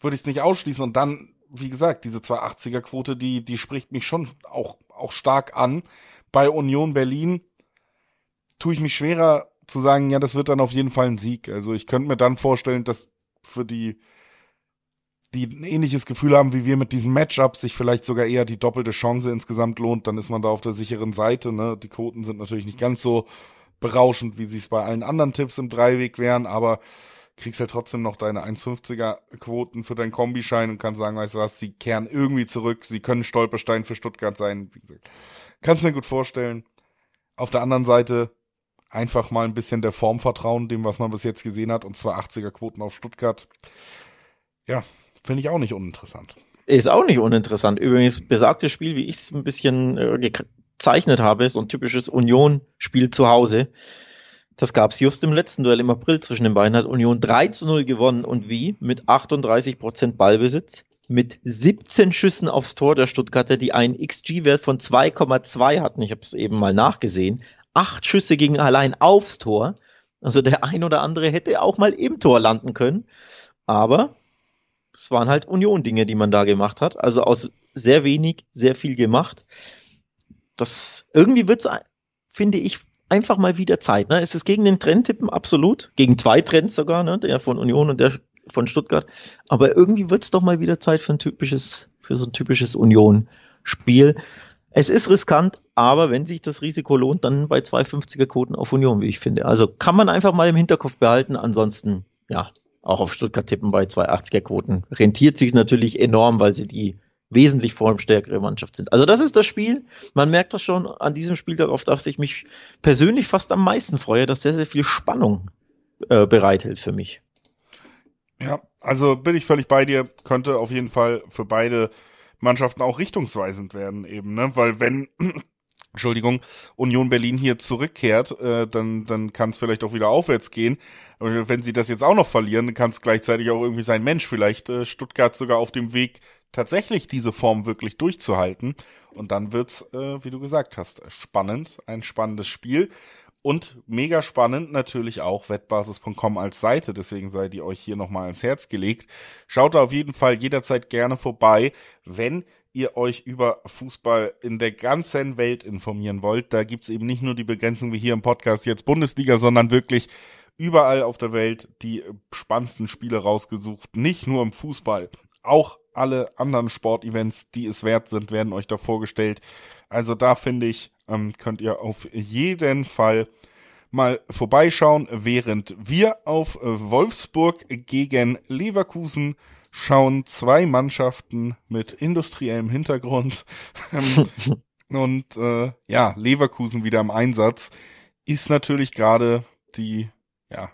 würde ich es nicht ausschließen und dann, wie gesagt, diese 280er Quote, die die spricht mich schon auch auch stark an bei Union Berlin tue ich mich schwerer zu sagen, ja, das wird dann auf jeden Fall ein Sieg. Also ich könnte mir dann vorstellen, dass für die, die ein ähnliches Gefühl haben wie wir mit diesem Matchup, sich vielleicht sogar eher die doppelte Chance insgesamt lohnt, dann ist man da auf der sicheren Seite. Ne? Die Quoten sind natürlich nicht ganz so berauschend, wie sie es bei allen anderen Tipps im Dreiweg wären, aber kriegst halt trotzdem noch deine 1,50er Quoten für deinen Kombischein und kannst sagen, weißt du was, sie kehren irgendwie zurück, sie können Stolperstein für Stuttgart sein. Wie gesagt, Kannst mir gut vorstellen. Auf der anderen Seite einfach mal ein bisschen der Form vertrauen, dem, was man bis jetzt gesehen hat, und zwar 80er Quoten auf Stuttgart. Ja, finde ich auch nicht uninteressant. Ist auch nicht uninteressant. Übrigens, besagtes Spiel, wie ich es ein bisschen äh, gezeichnet habe, ist ein typisches Union-Spiel zu Hause. Das gab es just im letzten Duell im April zwischen den beiden. Hat Union 3 zu 0 gewonnen und wie? Mit 38 Prozent Ballbesitz, mit 17 Schüssen aufs Tor der Stuttgarter, die einen XG-Wert von 2,2 hatten. Ich habe es eben mal nachgesehen. Acht Schüsse gingen allein aufs Tor. Also der ein oder andere hätte auch mal im Tor landen können. Aber es waren halt Union-Dinge, die man da gemacht hat. Also aus sehr wenig, sehr viel gemacht. Das irgendwie wird's, finde ich, einfach mal wieder Zeit. Ne? Es ist gegen den Trend tippen, absolut. Gegen zwei Trends sogar, ne? der von Union und der von Stuttgart. Aber irgendwie wird es doch mal wieder Zeit für ein typisches, für so ein typisches Union-Spiel. Es ist riskant, aber wenn sich das Risiko lohnt, dann bei 250er Quoten auf Union, wie ich finde. Also kann man einfach mal im Hinterkopf behalten. Ansonsten, ja, auch auf Stuttgart tippen bei 280er Quoten. Rentiert sich natürlich enorm, weil sie die wesentlich formstärkere Mannschaft sind. Also das ist das Spiel. Man merkt das schon an diesem Spieltag, auf das ich mich persönlich fast am meisten freue, dass sehr, sehr viel Spannung äh, bereithält für mich. Ja, also bin ich völlig bei dir. Könnte auf jeden Fall für beide Mannschaften auch richtungsweisend werden eben, ne? Weil wenn [CLEARS THROAT] Entschuldigung, Union Berlin hier zurückkehrt, äh, dann, dann kann es vielleicht auch wieder aufwärts gehen. Aber wenn sie das jetzt auch noch verlieren, kann es gleichzeitig auch irgendwie sein, Mensch, vielleicht äh, Stuttgart sogar auf dem Weg, tatsächlich diese Form wirklich durchzuhalten. Und dann wird's, äh, wie du gesagt hast, spannend, ein spannendes Spiel. Und mega spannend natürlich auch wettbasis.com als Seite, deswegen sei die euch hier nochmal ans Herz gelegt. Schaut da auf jeden Fall jederzeit gerne vorbei, wenn ihr euch über Fußball in der ganzen Welt informieren wollt. Da gibt's eben nicht nur die Begrenzung wie hier im Podcast jetzt Bundesliga, sondern wirklich überall auf der Welt die spannendsten Spiele rausgesucht. Nicht nur im Fußball, auch alle anderen Sportevents, die es wert sind, werden euch da vorgestellt. Also da finde ich, ähm, könnt ihr auf jeden Fall mal vorbeischauen, während wir auf Wolfsburg gegen Leverkusen schauen zwei Mannschaften mit industriellem Hintergrund. [LAUGHS] und äh, ja, Leverkusen wieder im Einsatz ist natürlich gerade die, ja,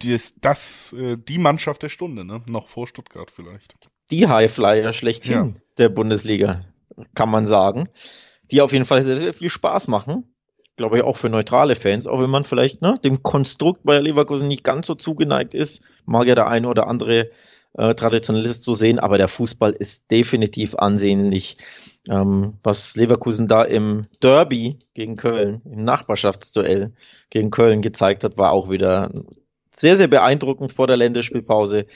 die ist das, äh, die Mannschaft der Stunde, ne? Noch vor Stuttgart vielleicht. Die Highflyer schlechthin ja. der Bundesliga, kann man sagen. Die auf jeden Fall sehr, sehr viel Spaß machen. Glaube ich auch für neutrale Fans, auch wenn man vielleicht ne, dem Konstrukt bei Leverkusen nicht ganz so zugeneigt ist, mag ja der eine oder andere äh, Traditionalist so sehen, aber der Fußball ist definitiv ansehnlich. Ähm, was Leverkusen da im Derby gegen Köln, im Nachbarschaftsduell gegen Köln gezeigt hat, war auch wieder sehr, sehr beeindruckend vor der Länderspielpause.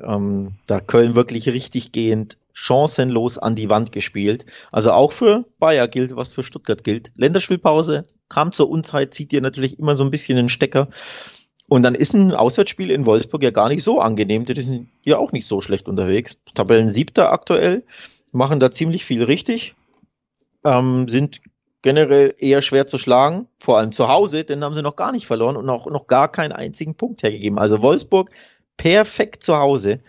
Ähm, da Köln wirklich richtig gehend chancenlos an die Wand gespielt. Also auch für Bayer gilt, was für Stuttgart gilt. Länderspielpause kam zur Unzeit, zieht dir natürlich immer so ein bisschen den Stecker. Und dann ist ein Auswärtsspiel in Wolfsburg ja gar nicht so angenehm. Die sind ja auch nicht so schlecht unterwegs. Tabellen siebter aktuell, machen da ziemlich viel richtig, ähm, sind generell eher schwer zu schlagen, vor allem zu Hause, denn haben sie noch gar nicht verloren und auch noch gar keinen einzigen Punkt hergegeben. Also Wolfsburg perfekt zu Hause,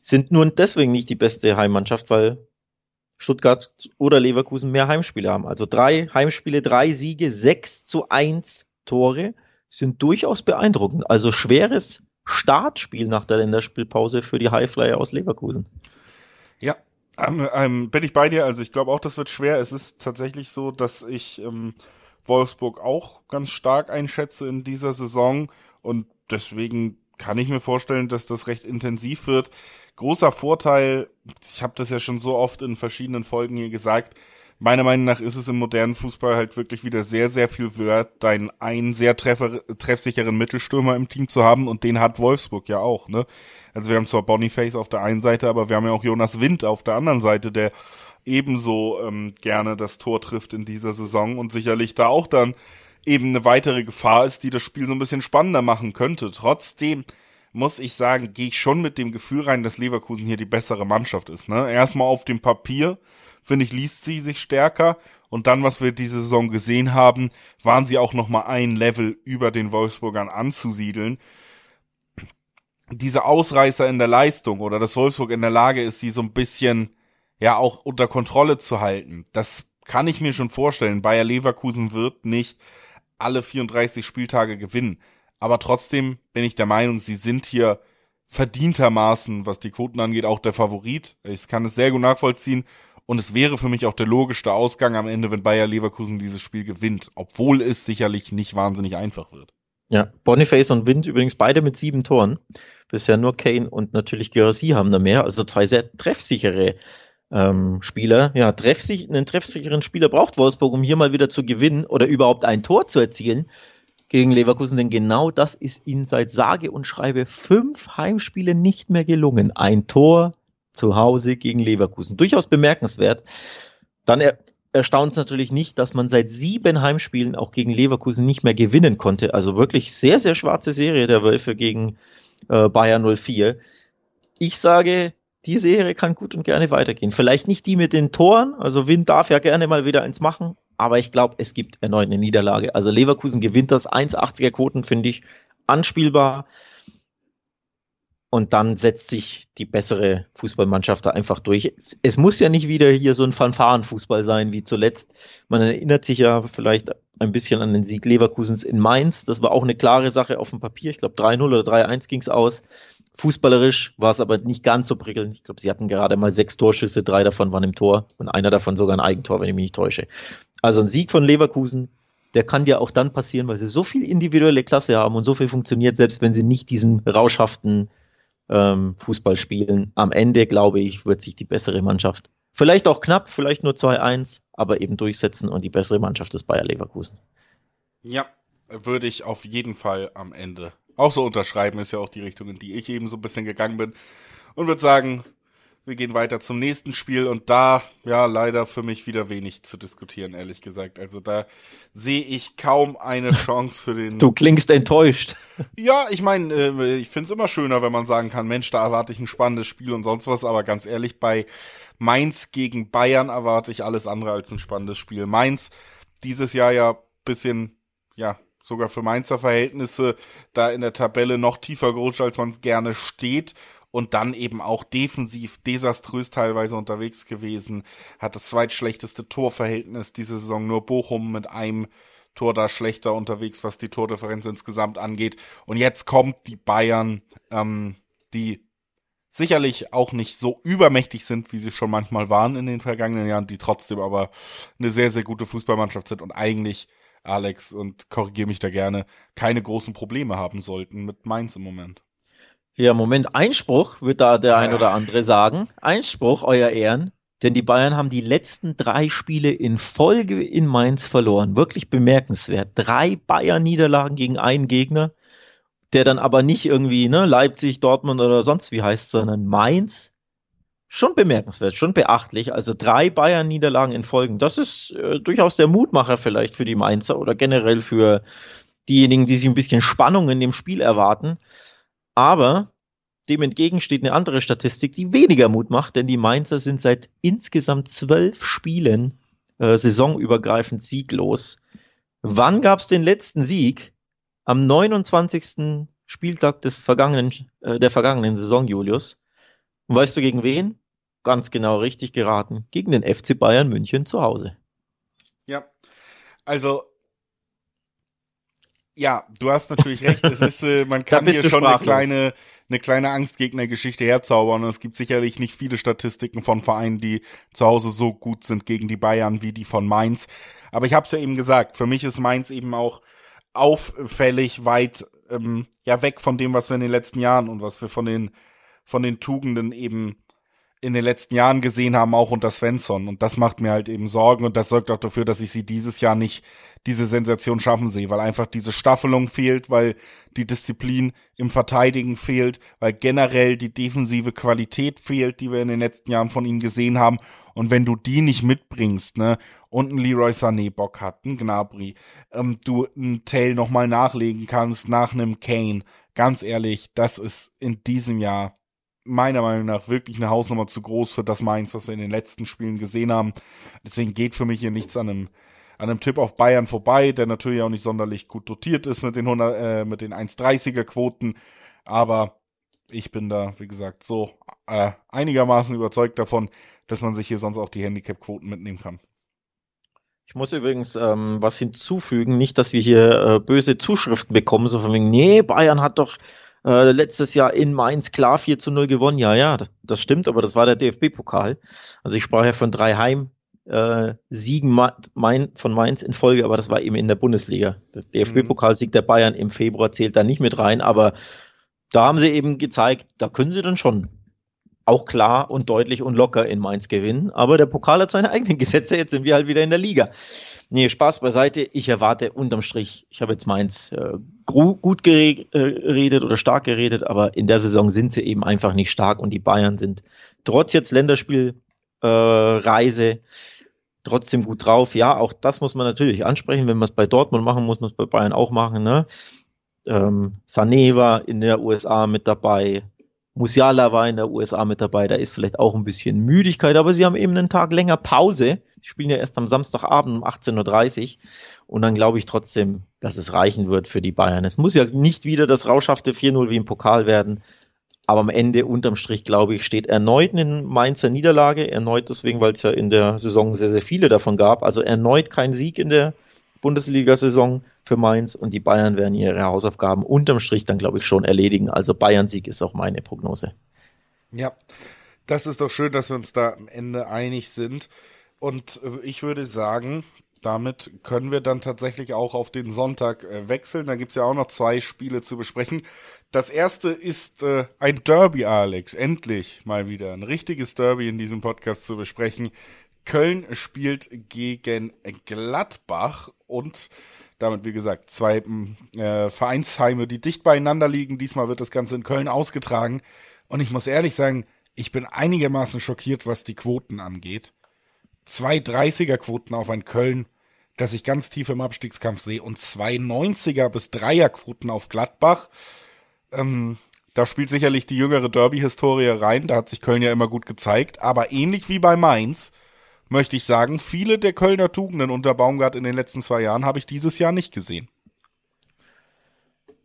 sind nur deswegen nicht die beste Heimmannschaft, weil Stuttgart oder Leverkusen mehr Heimspiele haben. Also drei Heimspiele, drei Siege, sechs zu eins Tore sind durchaus beeindruckend. Also schweres Startspiel nach der Länderspielpause für die Highflyer aus Leverkusen. Ja, ähm, ähm, bin ich bei dir. Also ich glaube auch, das wird schwer. Es ist tatsächlich so, dass ich ähm, Wolfsburg auch ganz stark einschätze in dieser Saison und deswegen kann ich mir vorstellen, dass das recht intensiv wird. Großer Vorteil, ich habe das ja schon so oft in verschiedenen Folgen hier gesagt, meiner Meinung nach ist es im modernen Fußball halt wirklich wieder sehr, sehr viel wert, deinen einen sehr treffer, treffsicheren Mittelstürmer im Team zu haben und den hat Wolfsburg ja auch, ne? Also wir haben zwar Boniface auf der einen Seite, aber wir haben ja auch Jonas Wind auf der anderen Seite, der ebenso ähm, gerne das Tor trifft in dieser Saison und sicherlich da auch dann eben eine weitere Gefahr ist, die das Spiel so ein bisschen spannender machen könnte. Trotzdem muss ich sagen, gehe ich schon mit dem Gefühl rein, dass Leverkusen hier die bessere Mannschaft ist. Ne? Erstmal auf dem Papier finde ich, liest sie sich stärker. Und dann, was wir diese Saison gesehen haben, waren sie auch noch mal ein Level über den Wolfsburgern anzusiedeln. Diese Ausreißer in der Leistung oder dass Wolfsburg in der Lage ist, sie so ein bisschen ja auch unter Kontrolle zu halten. Das kann ich mir schon vorstellen. Bayer Leverkusen wird nicht alle 34 Spieltage gewinnen. Aber trotzdem bin ich der Meinung, sie sind hier verdientermaßen, was die Quoten angeht, auch der Favorit. Ich kann es sehr gut nachvollziehen. Und es wäre für mich auch der logischste Ausgang am Ende, wenn Bayer Leverkusen dieses Spiel gewinnt, obwohl es sicherlich nicht wahnsinnig einfach wird. Ja, Boniface und Wind übrigens beide mit sieben Toren. Bisher nur Kane und natürlich Gerasi haben da mehr, also zwei sehr treffsichere ähm, Spieler. Ja, treffsich, einen treffsicheren Spieler braucht Wolfsburg, um hier mal wieder zu gewinnen oder überhaupt ein Tor zu erzielen gegen Leverkusen, denn genau das ist ihnen seit sage und schreibe fünf Heimspiele nicht mehr gelungen. Ein Tor zu Hause gegen Leverkusen. Durchaus bemerkenswert. Dann er, erstaunt es natürlich nicht, dass man seit sieben Heimspielen auch gegen Leverkusen nicht mehr gewinnen konnte. Also wirklich sehr, sehr schwarze Serie der Wölfe gegen äh, Bayern 04. Ich sage, die Serie kann gut und gerne weitergehen. Vielleicht nicht die mit den Toren, also Wind darf ja gerne mal wieder eins machen, aber ich glaube, es gibt erneut eine Niederlage. Also Leverkusen gewinnt das 1,80er Quoten, finde ich anspielbar. Und dann setzt sich die bessere Fußballmannschaft da einfach durch. Es, es muss ja nicht wieder hier so ein Fanfarenfußball sein wie zuletzt. Man erinnert sich ja vielleicht ein bisschen an den Sieg Leverkusens in Mainz. Das war auch eine klare Sache auf dem Papier. Ich glaube 3-0 oder 3-1 ging es aus. Fußballerisch war es aber nicht ganz so prickelnd. Ich glaube, sie hatten gerade mal sechs Torschüsse, drei davon waren im Tor und einer davon sogar ein Eigentor, wenn ich mich nicht täusche. Also ein Sieg von Leverkusen, der kann ja auch dann passieren, weil sie so viel individuelle Klasse haben und so viel funktioniert, selbst wenn sie nicht diesen rauschhaften ähm, Fußball spielen. Am Ende, glaube ich, wird sich die bessere Mannschaft, vielleicht auch knapp, vielleicht nur 2-1, aber eben durchsetzen und die bessere Mannschaft ist Bayer Leverkusen. Ja, würde ich auf jeden Fall am Ende auch so unterschreiben, ist ja auch die Richtung, in die ich eben so ein bisschen gegangen bin. Und würde sagen, wir gehen weiter zum nächsten Spiel und da, ja, leider für mich wieder wenig zu diskutieren, ehrlich gesagt. Also da sehe ich kaum eine [LAUGHS] Chance für den. Du klingst enttäuscht. Ja, ich meine, äh, ich finde es immer schöner, wenn man sagen kann, Mensch, da erwarte ich ein spannendes Spiel und sonst was, aber ganz ehrlich, bei Mainz gegen Bayern erwarte ich alles andere als ein spannendes Spiel. Mainz dieses Jahr ja bisschen, ja, sogar für Mainzer Verhältnisse da in der Tabelle noch tiefer gerutscht, als man gerne steht. Und dann eben auch defensiv desaströs teilweise unterwegs gewesen, hat das zweitschlechteste Torverhältnis diese Saison, nur Bochum mit einem Tor da schlechter unterwegs, was die Tordifferenz insgesamt angeht. Und jetzt kommt die Bayern, ähm, die sicherlich auch nicht so übermächtig sind, wie sie schon manchmal waren in den vergangenen Jahren, die trotzdem aber eine sehr, sehr gute Fußballmannschaft sind und eigentlich, Alex, und korrigiere mich da gerne, keine großen Probleme haben sollten mit Mainz im Moment. Ja, Moment, Einspruch, wird da der ein oder andere sagen. Einspruch, euer Ehren. Denn die Bayern haben die letzten drei Spiele in Folge in Mainz verloren. Wirklich bemerkenswert. Drei Bayern-Niederlagen gegen einen Gegner, der dann aber nicht irgendwie ne, Leipzig, Dortmund oder sonst wie heißt, sondern Mainz. Schon bemerkenswert, schon beachtlich. Also drei Bayern-Niederlagen in Folgen. Das ist äh, durchaus der Mutmacher vielleicht für die Mainzer oder generell für diejenigen, die sich ein bisschen Spannung in dem Spiel erwarten. Aber dem entgegen steht eine andere Statistik, die weniger Mut macht, denn die Mainzer sind seit insgesamt zwölf Spielen äh, saisonübergreifend sieglos. Wann gab es den letzten Sieg? Am 29. Spieltag des vergangenen, äh, der vergangenen Saison, Julius. Und weißt du gegen wen? Ganz genau richtig geraten. Gegen den FC Bayern München zu Hause. Ja, also ja, du hast natürlich recht. Es ist, äh, [LAUGHS] man kann hier schon eine kleine, eine kleine Angstgegnergeschichte herzaubern. Und es gibt sicherlich nicht viele Statistiken von Vereinen, die zu Hause so gut sind gegen die Bayern wie die von Mainz. Aber ich habe es ja eben gesagt. Für mich ist Mainz eben auch auffällig weit ähm, ja weg von dem, was wir in den letzten Jahren und was wir von den von den Tugenden eben in den letzten Jahren gesehen haben, auch unter Svensson. Und das macht mir halt eben Sorgen und das sorgt auch dafür, dass ich sie dieses Jahr nicht diese Sensation schaffen sehe, weil einfach diese Staffelung fehlt, weil die Disziplin im Verteidigen fehlt, weil generell die defensive Qualität fehlt, die wir in den letzten Jahren von ihnen gesehen haben. Und wenn du die nicht mitbringst, ne, und ein Leroy Sané Bock hat, ein Gnabry, ähm, du ein Tail nochmal nachlegen kannst nach einem Kane, ganz ehrlich, das ist in diesem Jahr meiner Meinung nach wirklich eine Hausnummer zu groß für das Mainz, was wir in den letzten Spielen gesehen haben. Deswegen geht für mich hier nichts an einem, an einem Tipp auf Bayern vorbei, der natürlich auch nicht sonderlich gut dotiert ist mit den 100, äh, mit den 1,30er Quoten. Aber ich bin da, wie gesagt, so äh, einigermaßen überzeugt davon, dass man sich hier sonst auch die Handicap-Quoten mitnehmen kann. Ich muss übrigens ähm, was hinzufügen, nicht, dass wir hier äh, böse Zuschriften bekommen, so von wegen, nee, Bayern hat doch Äh, letztes Jahr in Mainz klar 4 zu 0 gewonnen. Ja, ja, das stimmt, aber das war der DFB-Pokal. Also ich sprach ja von drei Heim, äh, Siegen von Mainz in Folge, aber das war eben in der Bundesliga. Der DFB-Pokalsieg der Bayern im Februar zählt da nicht mit rein, aber da haben sie eben gezeigt, da können sie dann schon auch klar und deutlich und locker in Mainz gewinnen. Aber der Pokal hat seine eigenen Gesetze, jetzt sind wir halt wieder in der Liga. Nee, Spaß beiseite. Ich erwarte unterm Strich, ich habe jetzt Mainz äh, gut äh, geredet oder stark geredet, aber in der Saison sind sie eben einfach nicht stark und die Bayern sind trotz jetzt Länderspielreise äh, trotzdem gut drauf. Ja, auch das muss man natürlich ansprechen. Wenn man es bei Dortmund machen muss, muss man es bei Bayern auch machen. Ne? Ähm, Sané war in der USA mit dabei. Musiala war in der USA mit dabei, da ist vielleicht auch ein bisschen Müdigkeit, aber sie haben eben einen Tag länger Pause. Sie spielen ja erst am Samstagabend um 18.30 Uhr und dann glaube ich trotzdem, dass es reichen wird für die Bayern. Es muss ja nicht wieder das rauschhafte 4-0 wie im Pokal werden, aber am Ende unterm Strich, glaube ich, steht erneut eine Mainzer Niederlage, erneut deswegen, weil es ja in der Saison sehr, sehr viele davon gab, also erneut kein Sieg in der Bundesliga-Saison für Mainz und die Bayern werden ihre Hausaufgaben unterm Strich dann, glaube ich, schon erledigen. Also Bayern-Sieg ist auch meine Prognose. Ja, das ist doch schön, dass wir uns da am Ende einig sind. Und ich würde sagen, damit können wir dann tatsächlich auch auf den Sonntag äh, wechseln. Da gibt's ja auch noch zwei Spiele zu besprechen. Das erste ist äh, ein Derby, Alex. Endlich mal wieder ein richtiges Derby in diesem Podcast zu besprechen. Köln spielt gegen Gladbach und damit, wie gesagt, zwei äh, Vereinsheime, die dicht beieinander liegen. Diesmal wird das Ganze in Köln ausgetragen. Und ich muss ehrlich sagen, ich bin einigermaßen schockiert, was die Quoten angeht. Zwei 30er-Quoten auf ein Köln, das ich ganz tief im Abstiegskampf sehe, und zwei 90er bis Dreier-Quoten auf Gladbach. Ähm, da spielt sicherlich die jüngere Derby-Historie rein, da hat sich Köln ja immer gut gezeigt, aber ähnlich wie bei Mainz möchte ich sagen, viele der Kölner Tugenden unter Baumgart in den letzten zwei Jahren habe ich dieses Jahr nicht gesehen.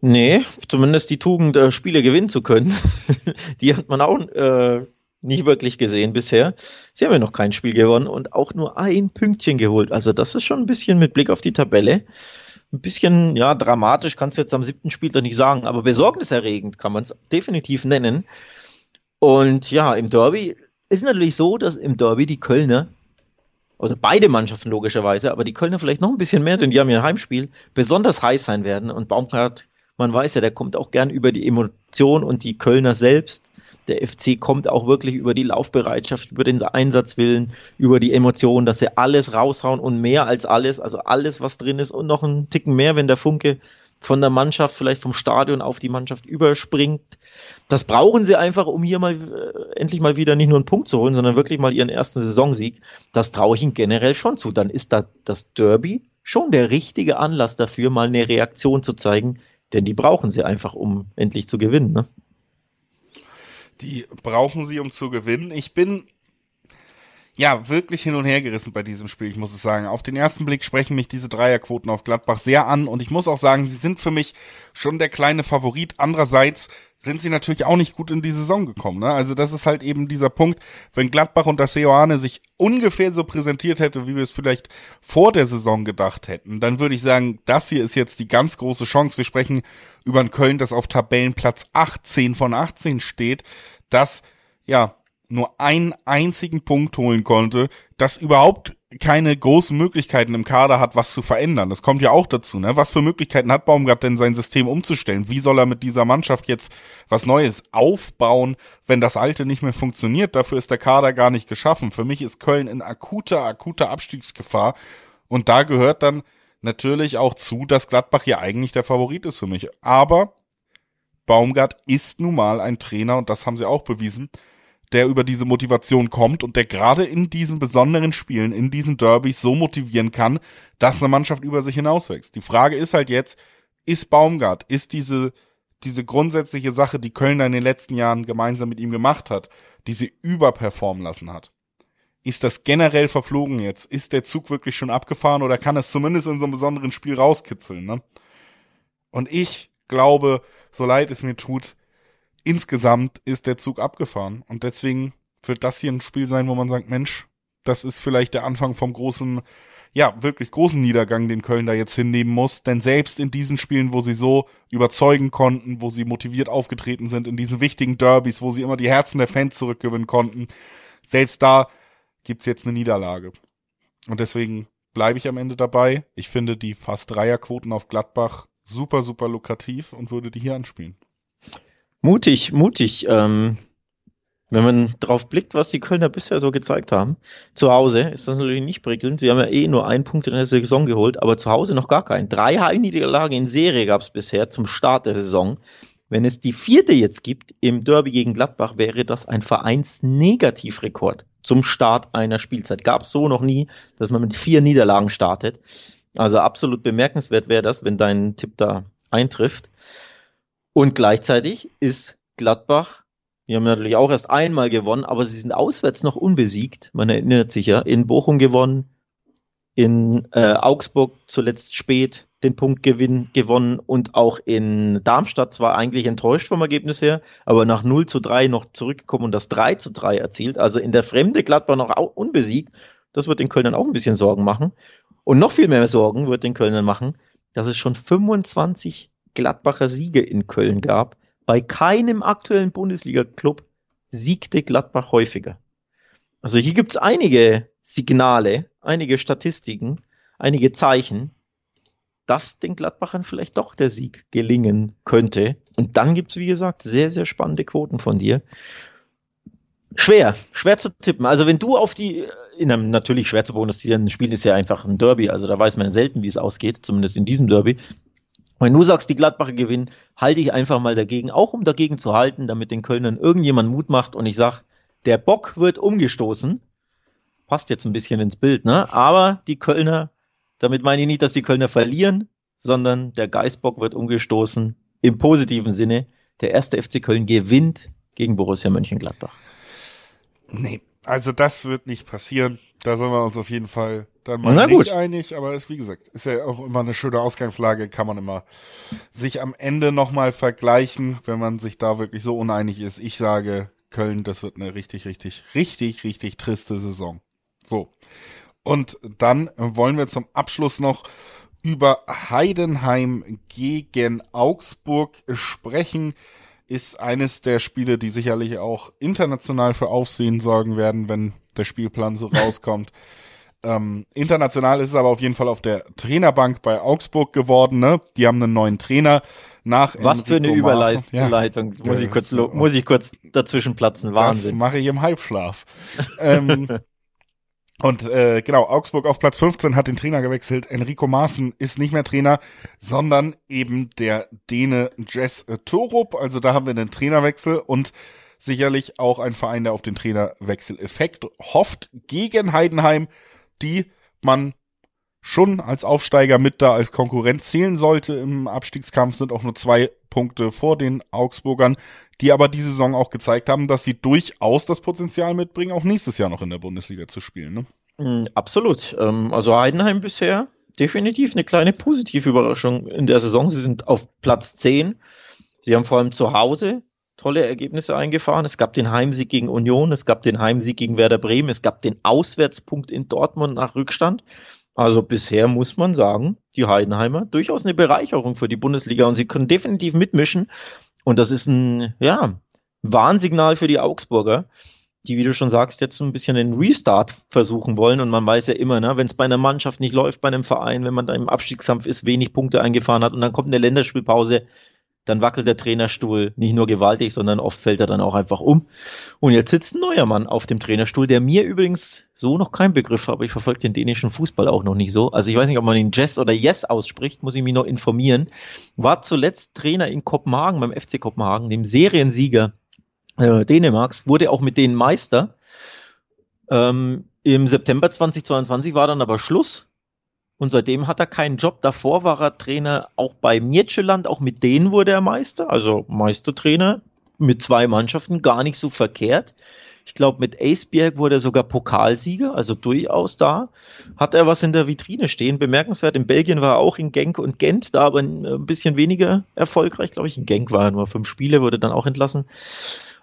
Nee, zumindest die Tugend, äh, Spiele gewinnen zu können, [LAUGHS] die hat man auch äh, nie wirklich gesehen bisher. Sie haben ja noch kein Spiel gewonnen und auch nur ein Pünktchen geholt. Also das ist schon ein bisschen mit Blick auf die Tabelle. Ein bisschen, ja, dramatisch kannst du jetzt am siebten Spiel doch nicht sagen, aber besorgniserregend kann man es definitiv nennen. Und ja, im Derby ist natürlich so, dass im Derby die Kölner also beide Mannschaften logischerweise, aber die Kölner vielleicht noch ein bisschen mehr, denn die haben ja ein Heimspiel, besonders heiß sein werden. Und Baumgart, man weiß ja, der kommt auch gern über die Emotion und die Kölner selbst. Der FC kommt auch wirklich über die Laufbereitschaft, über den Einsatzwillen, über die Emotion, dass sie alles raushauen und mehr als alles, also alles, was drin ist und noch einen Ticken mehr, wenn der Funke von der Mannschaft, vielleicht vom Stadion auf die Mannschaft überspringt. Das brauchen sie einfach, um hier mal äh, endlich mal wieder nicht nur einen Punkt zu holen, sondern wirklich mal ihren ersten Saisonsieg. Das traue ich ihnen generell schon zu. Dann ist da das Derby schon der richtige Anlass dafür, mal eine Reaktion zu zeigen, denn die brauchen sie einfach, um endlich zu gewinnen. Ne? Die brauchen sie, um zu gewinnen. Ich bin ja, wirklich hin und her gerissen bei diesem Spiel, ich muss es sagen. Auf den ersten Blick sprechen mich diese Dreierquoten auf Gladbach sehr an und ich muss auch sagen, sie sind für mich schon der kleine Favorit. Andererseits sind sie natürlich auch nicht gut in die Saison gekommen. Ne? Also das ist halt eben dieser Punkt, wenn Gladbach und das Seoane sich ungefähr so präsentiert hätte, wie wir es vielleicht vor der Saison gedacht hätten, dann würde ich sagen, das hier ist jetzt die ganz große Chance. Wir sprechen über ein Köln, das auf Tabellenplatz 18 von 18 steht, das ja nur einen einzigen Punkt holen konnte, das überhaupt keine großen Möglichkeiten im Kader hat, was zu verändern. Das kommt ja auch dazu, ne? Was für Möglichkeiten hat Baumgart denn sein System umzustellen? Wie soll er mit dieser Mannschaft jetzt was Neues aufbauen, wenn das alte nicht mehr funktioniert? Dafür ist der Kader gar nicht geschaffen. Für mich ist Köln in akuter, akuter Abstiegsgefahr. Und da gehört dann natürlich auch zu, dass Gladbach ja eigentlich der Favorit ist für mich. Aber Baumgart ist nun mal ein Trainer und das haben sie auch bewiesen der über diese Motivation kommt und der gerade in diesen besonderen Spielen, in diesen Derbys so motivieren kann, dass eine Mannschaft über sich hinauswächst. Die Frage ist halt jetzt, ist Baumgart, ist diese, diese grundsätzliche Sache, die Kölner in den letzten Jahren gemeinsam mit ihm gemacht hat, die sie überperformen lassen hat, ist das generell verflogen jetzt? Ist der Zug wirklich schon abgefahren oder kann es zumindest in so einem besonderen Spiel rauskitzeln, ne? Und ich glaube, so leid es mir tut, insgesamt ist der Zug abgefahren. Und deswegen wird das hier ein Spiel sein, wo man sagt, Mensch, das ist vielleicht der Anfang vom großen, ja, wirklich großen Niedergang, den Köln da jetzt hinnehmen muss. Denn selbst in diesen Spielen, wo sie so überzeugen konnten, wo sie motiviert aufgetreten sind, in diesen wichtigen Derbys, wo sie immer die Herzen der Fans zurückgewinnen konnten, selbst da gibt's jetzt eine Niederlage. Und deswegen bleibe ich am Ende dabei. Ich finde die fast Dreierquoten auf Gladbach super, super lukrativ und würde die hier anspielen. Mutig, mutig. Ähm, wenn man drauf blickt, was die Kölner bisher so gezeigt haben, zu Hause ist das natürlich nicht prickelnd. Sie haben ja eh nur einen Punkt in der Saison geholt, aber zu Hause noch gar keinen. Drei Heimniederlagen in Serie gab es bisher zum Start der Saison. Wenn es die vierte jetzt gibt im Derby gegen Gladbach, wäre das ein Vereinsnegativrekord zum Start einer Spielzeit. Gab es so noch nie, dass man mit vier Niederlagen startet. Also absolut bemerkenswert wäre das, wenn dein Tipp da eintrifft. Und gleichzeitig ist Gladbach die haben natürlich auch erst einmal gewonnen, aber sie sind auswärts noch unbesiegt. Man erinnert sich ja. In Bochum gewonnen, in äh, Augsburg zuletzt spät den Punktgewinn gewonnen und auch in Darmstadt zwar eigentlich enttäuscht vom Ergebnis her, aber nach 0 zu 3 noch zurückgekommen und das 3 zu 3 erzielt. Also in der Fremde Gladbach noch unbesiegt. Das wird den Kölnern auch ein bisschen Sorgen machen. Und noch viel mehr Sorgen wird den Kölnern machen, dass es schon 25 Gladbacher Siege in Köln gab bei keinem aktuellen Bundesliga-Club siegte Gladbach häufiger. Also hier gibt es einige Signale, einige Statistiken, einige Zeichen, dass den Gladbachern vielleicht doch der Sieg gelingen könnte. Und dann gibt es, wie gesagt, sehr, sehr spannende Quoten von dir. Schwer, schwer zu tippen. Also wenn du auf die, in einem natürlich schwer zu prognostizierenden Spiel ist ja einfach ein Derby, also da weiß man selten, wie es ausgeht, zumindest in diesem Derby. Wenn du sagst, die Gladbacher gewinnen, halte ich einfach mal dagegen, auch um dagegen zu halten, damit den Kölnern irgendjemand Mut macht und ich sag, der Bock wird umgestoßen. Passt jetzt ein bisschen ins Bild, ne? Aber die Kölner, damit meine ich nicht, dass die Kölner verlieren, sondern der Geißbock wird umgestoßen im positiven Sinne. Der erste FC Köln gewinnt gegen Borussia Mönchengladbach. Nee, also das wird nicht passieren. Da sind wir uns auf jeden Fall dann mal Na nicht gut. einig, aber ist wie gesagt, ist ja auch immer eine schöne Ausgangslage, kann man immer sich am Ende nochmal vergleichen, wenn man sich da wirklich so uneinig ist. Ich sage, Köln, das wird eine richtig, richtig, richtig, richtig triste Saison. So. Und dann wollen wir zum Abschluss noch über Heidenheim gegen Augsburg sprechen. Ist eines der Spiele, die sicherlich auch international für Aufsehen sorgen werden, wenn der Spielplan so [LAUGHS] rauskommt. Ähm, international ist es aber auf jeden Fall auf der Trainerbank bei Augsburg geworden. Ne? Die haben einen neuen Trainer nach. Was Enrico für eine Überleitung, ja, muss ich kurz, muss ich kurz dazwischen platzen. Wahnsinn. Das mache ich im Halbschlaf. [LAUGHS] ähm, und äh, genau, Augsburg auf Platz 15 hat den Trainer gewechselt. Enrico Maaßen ist nicht mehr Trainer, sondern eben der Däne Jess Torup. Also da haben wir einen Trainerwechsel und sicherlich auch ein Verein, der auf den Trainerwechsel-Effekt hofft gegen Heidenheim die man schon als Aufsteiger mit da als Konkurrent zählen sollte im Abstiegskampf, sind auch nur zwei Punkte vor den Augsburgern, die aber diese Saison auch gezeigt haben, dass sie durchaus das Potenzial mitbringen, auch nächstes Jahr noch in der Bundesliga zu spielen. Ne? Mm, absolut. Ähm, also Heidenheim bisher definitiv eine kleine positive Überraschung in der Saison. Sie sind auf Platz 10. Sie haben vor allem zu Hause tolle Ergebnisse eingefahren. Es gab den Heimsieg gegen Union, es gab den Heimsieg gegen Werder Bremen, es gab den Auswärtspunkt in Dortmund nach Rückstand. Also bisher muss man sagen, die Heidenheimer durchaus eine Bereicherung für die Bundesliga und sie können definitiv mitmischen. Und das ist ein, ja, Warnsignal für die Augsburger, die, wie du schon sagst, jetzt ein bisschen den Restart versuchen wollen. Und man weiß ja immer, ne, wenn es bei einer Mannschaft nicht läuft, bei einem Verein, wenn man da im Abstiegskampf ist, wenig Punkte eingefahren hat und dann kommt eine Länderspielpause, dann wackelt der Trainerstuhl nicht nur gewaltig, sondern oft fällt er dann auch einfach um. Und jetzt sitzt ein neuer Mann auf dem Trainerstuhl, der mir übrigens so noch kein Begriff, aber ich verfolge den dänischen Fußball auch noch nicht so. Also ich weiß nicht, ob man ihn Jess oder Yes ausspricht, muss ich mich noch informieren. War zuletzt Trainer in Kopenhagen, beim FC Kopenhagen, dem Seriensieger äh, Dänemarks, wurde auch mit denen Meister. Ähm, Im September 2022 war dann aber Schluss und seitdem hat er keinen Job. Davor war er Trainer auch bei Mircheland, auch mit denen wurde er Meister, also Meistertrainer mit zwei Mannschaften, gar nicht so verkehrt. Ich glaube, mit Aceberg wurde er sogar Pokalsieger, also durchaus da. Hat er was in der Vitrine stehen. Bemerkenswert, in Belgien war er auch in Genk und Gent, da aber ein bisschen weniger erfolgreich, glaube ich. In Genk war er nur fünf Spiele, wurde dann auch entlassen.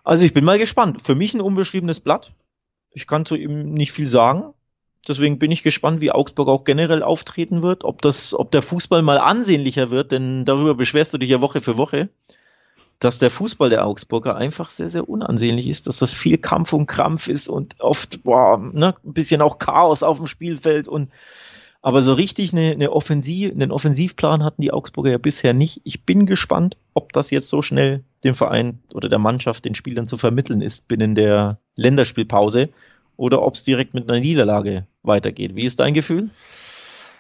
Also ich bin mal gespannt. Für mich ein unbeschriebenes Blatt. Ich kann zu ihm nicht viel sagen Deswegen bin ich gespannt, wie Augsburg auch generell auftreten wird, ob das, ob der Fußball mal ansehnlicher wird, denn darüber beschwerst du dich ja Woche für Woche, dass der Fußball der Augsburger einfach sehr, sehr unansehnlich ist, dass das viel Kampf und Krampf ist und oft, boah, ne, ein bisschen auch Chaos auf dem Spielfeld und aber so richtig eine, eine Offensiv, einen Offensivplan hatten die Augsburger ja bisher nicht. Ich bin gespannt, ob das jetzt so schnell dem Verein oder der Mannschaft, den Spielern zu vermitteln ist binnen der Länderspielpause oder ob es direkt mit einer Niederlage weitergeht. Wie ist dein Gefühl?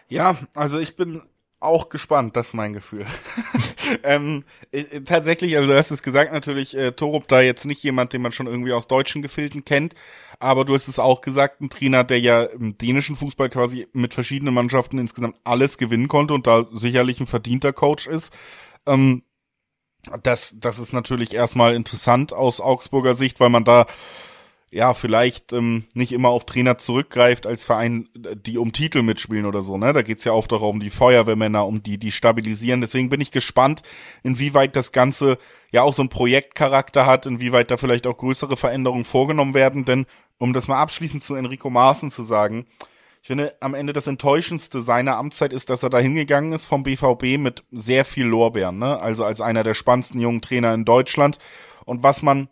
Ja, also ich bin auch gespannt, das ist mein Gefühl. [LAUGHS] ähm, äh, tatsächlich, also du hast es gesagt, natürlich, äh, Torup da jetzt nicht jemand, den man schon irgendwie aus deutschen Gefilden kennt, aber du hast es auch gesagt, ein Trainer, der ja im dänischen Fußball quasi mit verschiedenen Mannschaften insgesamt alles gewinnen konnte und da sicherlich ein verdienter Coach ist. Ähm, das, das ist natürlich erstmal interessant aus Augsburger Sicht, weil man da ja, vielleicht ähm, nicht immer auf Trainer zurückgreift als Verein, die um Titel mitspielen oder so, ne? Da geht's ja oft auch um die Feuerwehrmänner, um die, die stabilisieren. Deswegen bin ich gespannt, inwieweit das Ganze ja auch so ein Projektcharakter hat, inwieweit da vielleicht auch größere Veränderungen vorgenommen werden. Denn, um das mal abschließend zu Enrico Maaßen zu sagen, ich finde, am Ende das Enttäuschendste seiner Amtszeit ist, dass er da hingegangen ist vom BVB mit sehr viel Lorbeeren, ne? Also als einer der spannendsten jungen Trainer in Deutschland. Und was man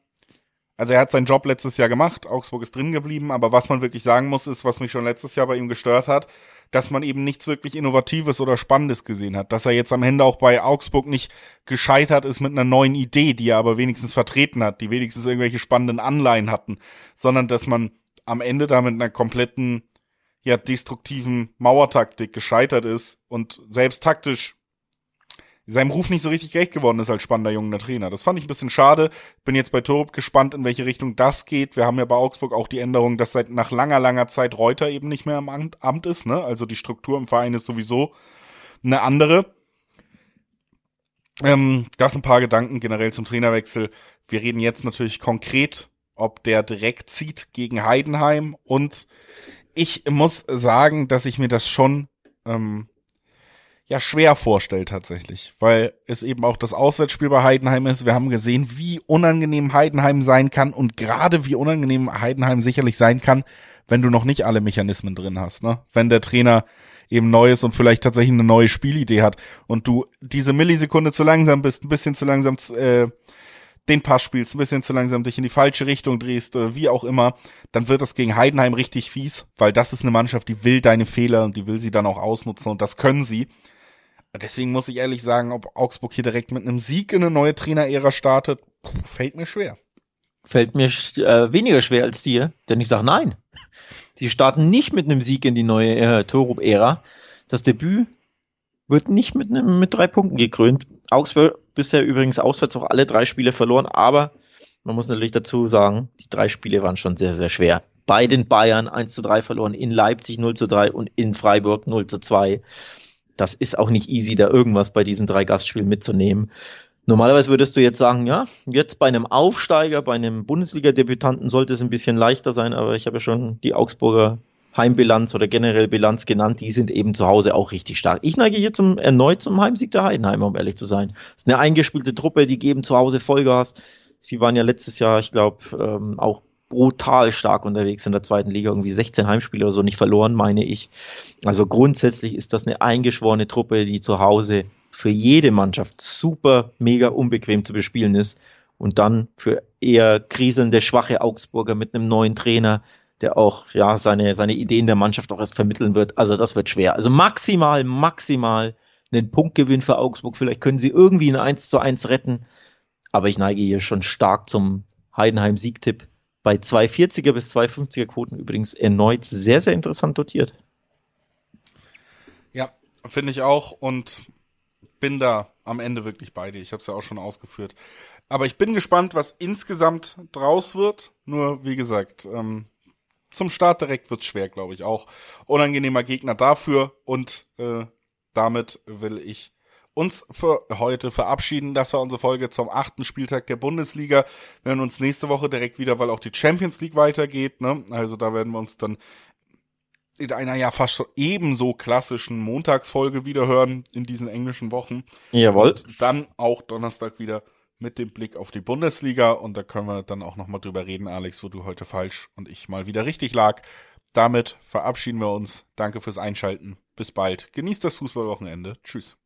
also er hat seinen Job letztes Jahr gemacht, Augsburg ist drin geblieben, aber was man wirklich sagen muss, ist, was mich schon letztes Jahr bei ihm gestört hat, dass man eben nichts wirklich Innovatives oder Spannendes gesehen hat. Dass er jetzt am Ende auch bei Augsburg nicht gescheitert ist mit einer neuen Idee, die er aber wenigstens vertreten hat, die wenigstens irgendwelche spannenden Anleihen hatten, sondern dass man am Ende da mit einer kompletten, ja, destruktiven Mauertaktik gescheitert ist und selbst taktisch seinem Ruf nicht so richtig gerecht geworden ist als spannender junger Trainer. Das fand ich ein bisschen schade. Bin jetzt bei Torup gespannt, in welche Richtung das geht. Wir haben ja bei Augsburg auch die Änderung, dass seit nach langer, langer Zeit Reuter eben nicht mehr im Amt ist. Ne? Also die Struktur im Verein ist sowieso eine andere. Ähm, das ein paar Gedanken generell zum Trainerwechsel. Wir reden jetzt natürlich konkret, ob der direkt zieht gegen Heidenheim. Und ich muss sagen, dass ich mir das schon ähm, ja schwer vorstellt tatsächlich, weil es eben auch das Auswärtsspiel bei Heidenheim ist. Wir haben gesehen, wie unangenehm Heidenheim sein kann und gerade wie unangenehm Heidenheim sicherlich sein kann, wenn du noch nicht alle Mechanismen drin hast, ne? Wenn der Trainer eben neu ist und vielleicht tatsächlich eine neue Spielidee hat und du diese Millisekunde zu langsam bist, ein bisschen zu langsam äh, den Pass spielst, ein bisschen zu langsam dich in die falsche Richtung drehst, äh, wie auch immer, dann wird das gegen Heidenheim richtig fies, weil das ist eine Mannschaft, die will deine Fehler und die will sie dann auch ausnutzen und das können sie. Deswegen muss ich ehrlich sagen, ob Augsburg hier direkt mit einem Sieg in eine neue Trainerära startet, fällt mir schwer. Fällt mir äh, weniger schwer als dir, denn ich sage nein. Sie starten nicht mit einem Sieg in die neue äh, Torup-Ära. Das Debüt wird nicht mit, einem, mit drei Punkten gekrönt. Augsburg bisher übrigens auswärts auch alle drei Spiele verloren, aber man muss natürlich dazu sagen, die drei Spiele waren schon sehr, sehr schwer. Bei den Bayern 1 zu 3 verloren, in Leipzig 0 zu 3 und in Freiburg 0 zu 2 das ist auch nicht easy, da irgendwas bei diesen drei Gastspielen mitzunehmen. Normalerweise würdest du jetzt sagen, ja, jetzt bei einem Aufsteiger, bei einem Bundesliga-Debütanten sollte es ein bisschen leichter sein, aber ich habe ja schon die Augsburger Heimbilanz oder generell Bilanz genannt, die sind eben zu Hause auch richtig stark. Ich neige hier zum, erneut zum Heimsieg der Heidenheimer, um ehrlich zu sein. Das ist eine eingespielte Truppe, die geben zu Hause Vollgas. Sie waren ja letztes Jahr, ich glaube, ähm, auch brutal stark unterwegs in der zweiten Liga, irgendwie 16 Heimspiele oder so nicht verloren, meine ich. Also grundsätzlich ist das eine eingeschworene Truppe, die zu Hause für jede Mannschaft super, mega unbequem zu bespielen ist. Und dann für eher kriselnde, schwache Augsburger mit einem neuen Trainer, der auch ja seine, seine Ideen der Mannschaft auch erst vermitteln wird. Also das wird schwer. Also maximal, maximal einen Punktgewinn für Augsburg. Vielleicht können sie irgendwie ein 1 zu 1 retten. Aber ich neige hier schon stark zum Heidenheim-Siegtipp bei 240er bis 250er Quoten übrigens erneut sehr, sehr interessant dotiert. Ja, finde ich auch und bin da am Ende wirklich bei dir. Ich habe es ja auch schon ausgeführt. Aber ich bin gespannt, was insgesamt draus wird. Nur, wie gesagt, ähm, zum Start direkt wird's schwer, glaube ich auch. Unangenehmer Gegner dafür und äh, damit will ich uns für heute verabschieden. Das war unsere Folge zum achten Spieltag der Bundesliga. Wir hören uns nächste Woche direkt wieder, weil auch die Champions League weitergeht. Ne? Also da werden wir uns dann in einer ja fast ebenso klassischen Montagsfolge wieder hören in diesen englischen Wochen. Jawohl. Und dann auch Donnerstag wieder mit dem Blick auf die Bundesliga und da können wir dann auch nochmal drüber reden, Alex, wo du heute falsch und ich mal wieder richtig lag. damit verabschieden wir uns. Danke fürs Einschalten. Bis bald. Genießt das Fußballwochenende. Tschüss.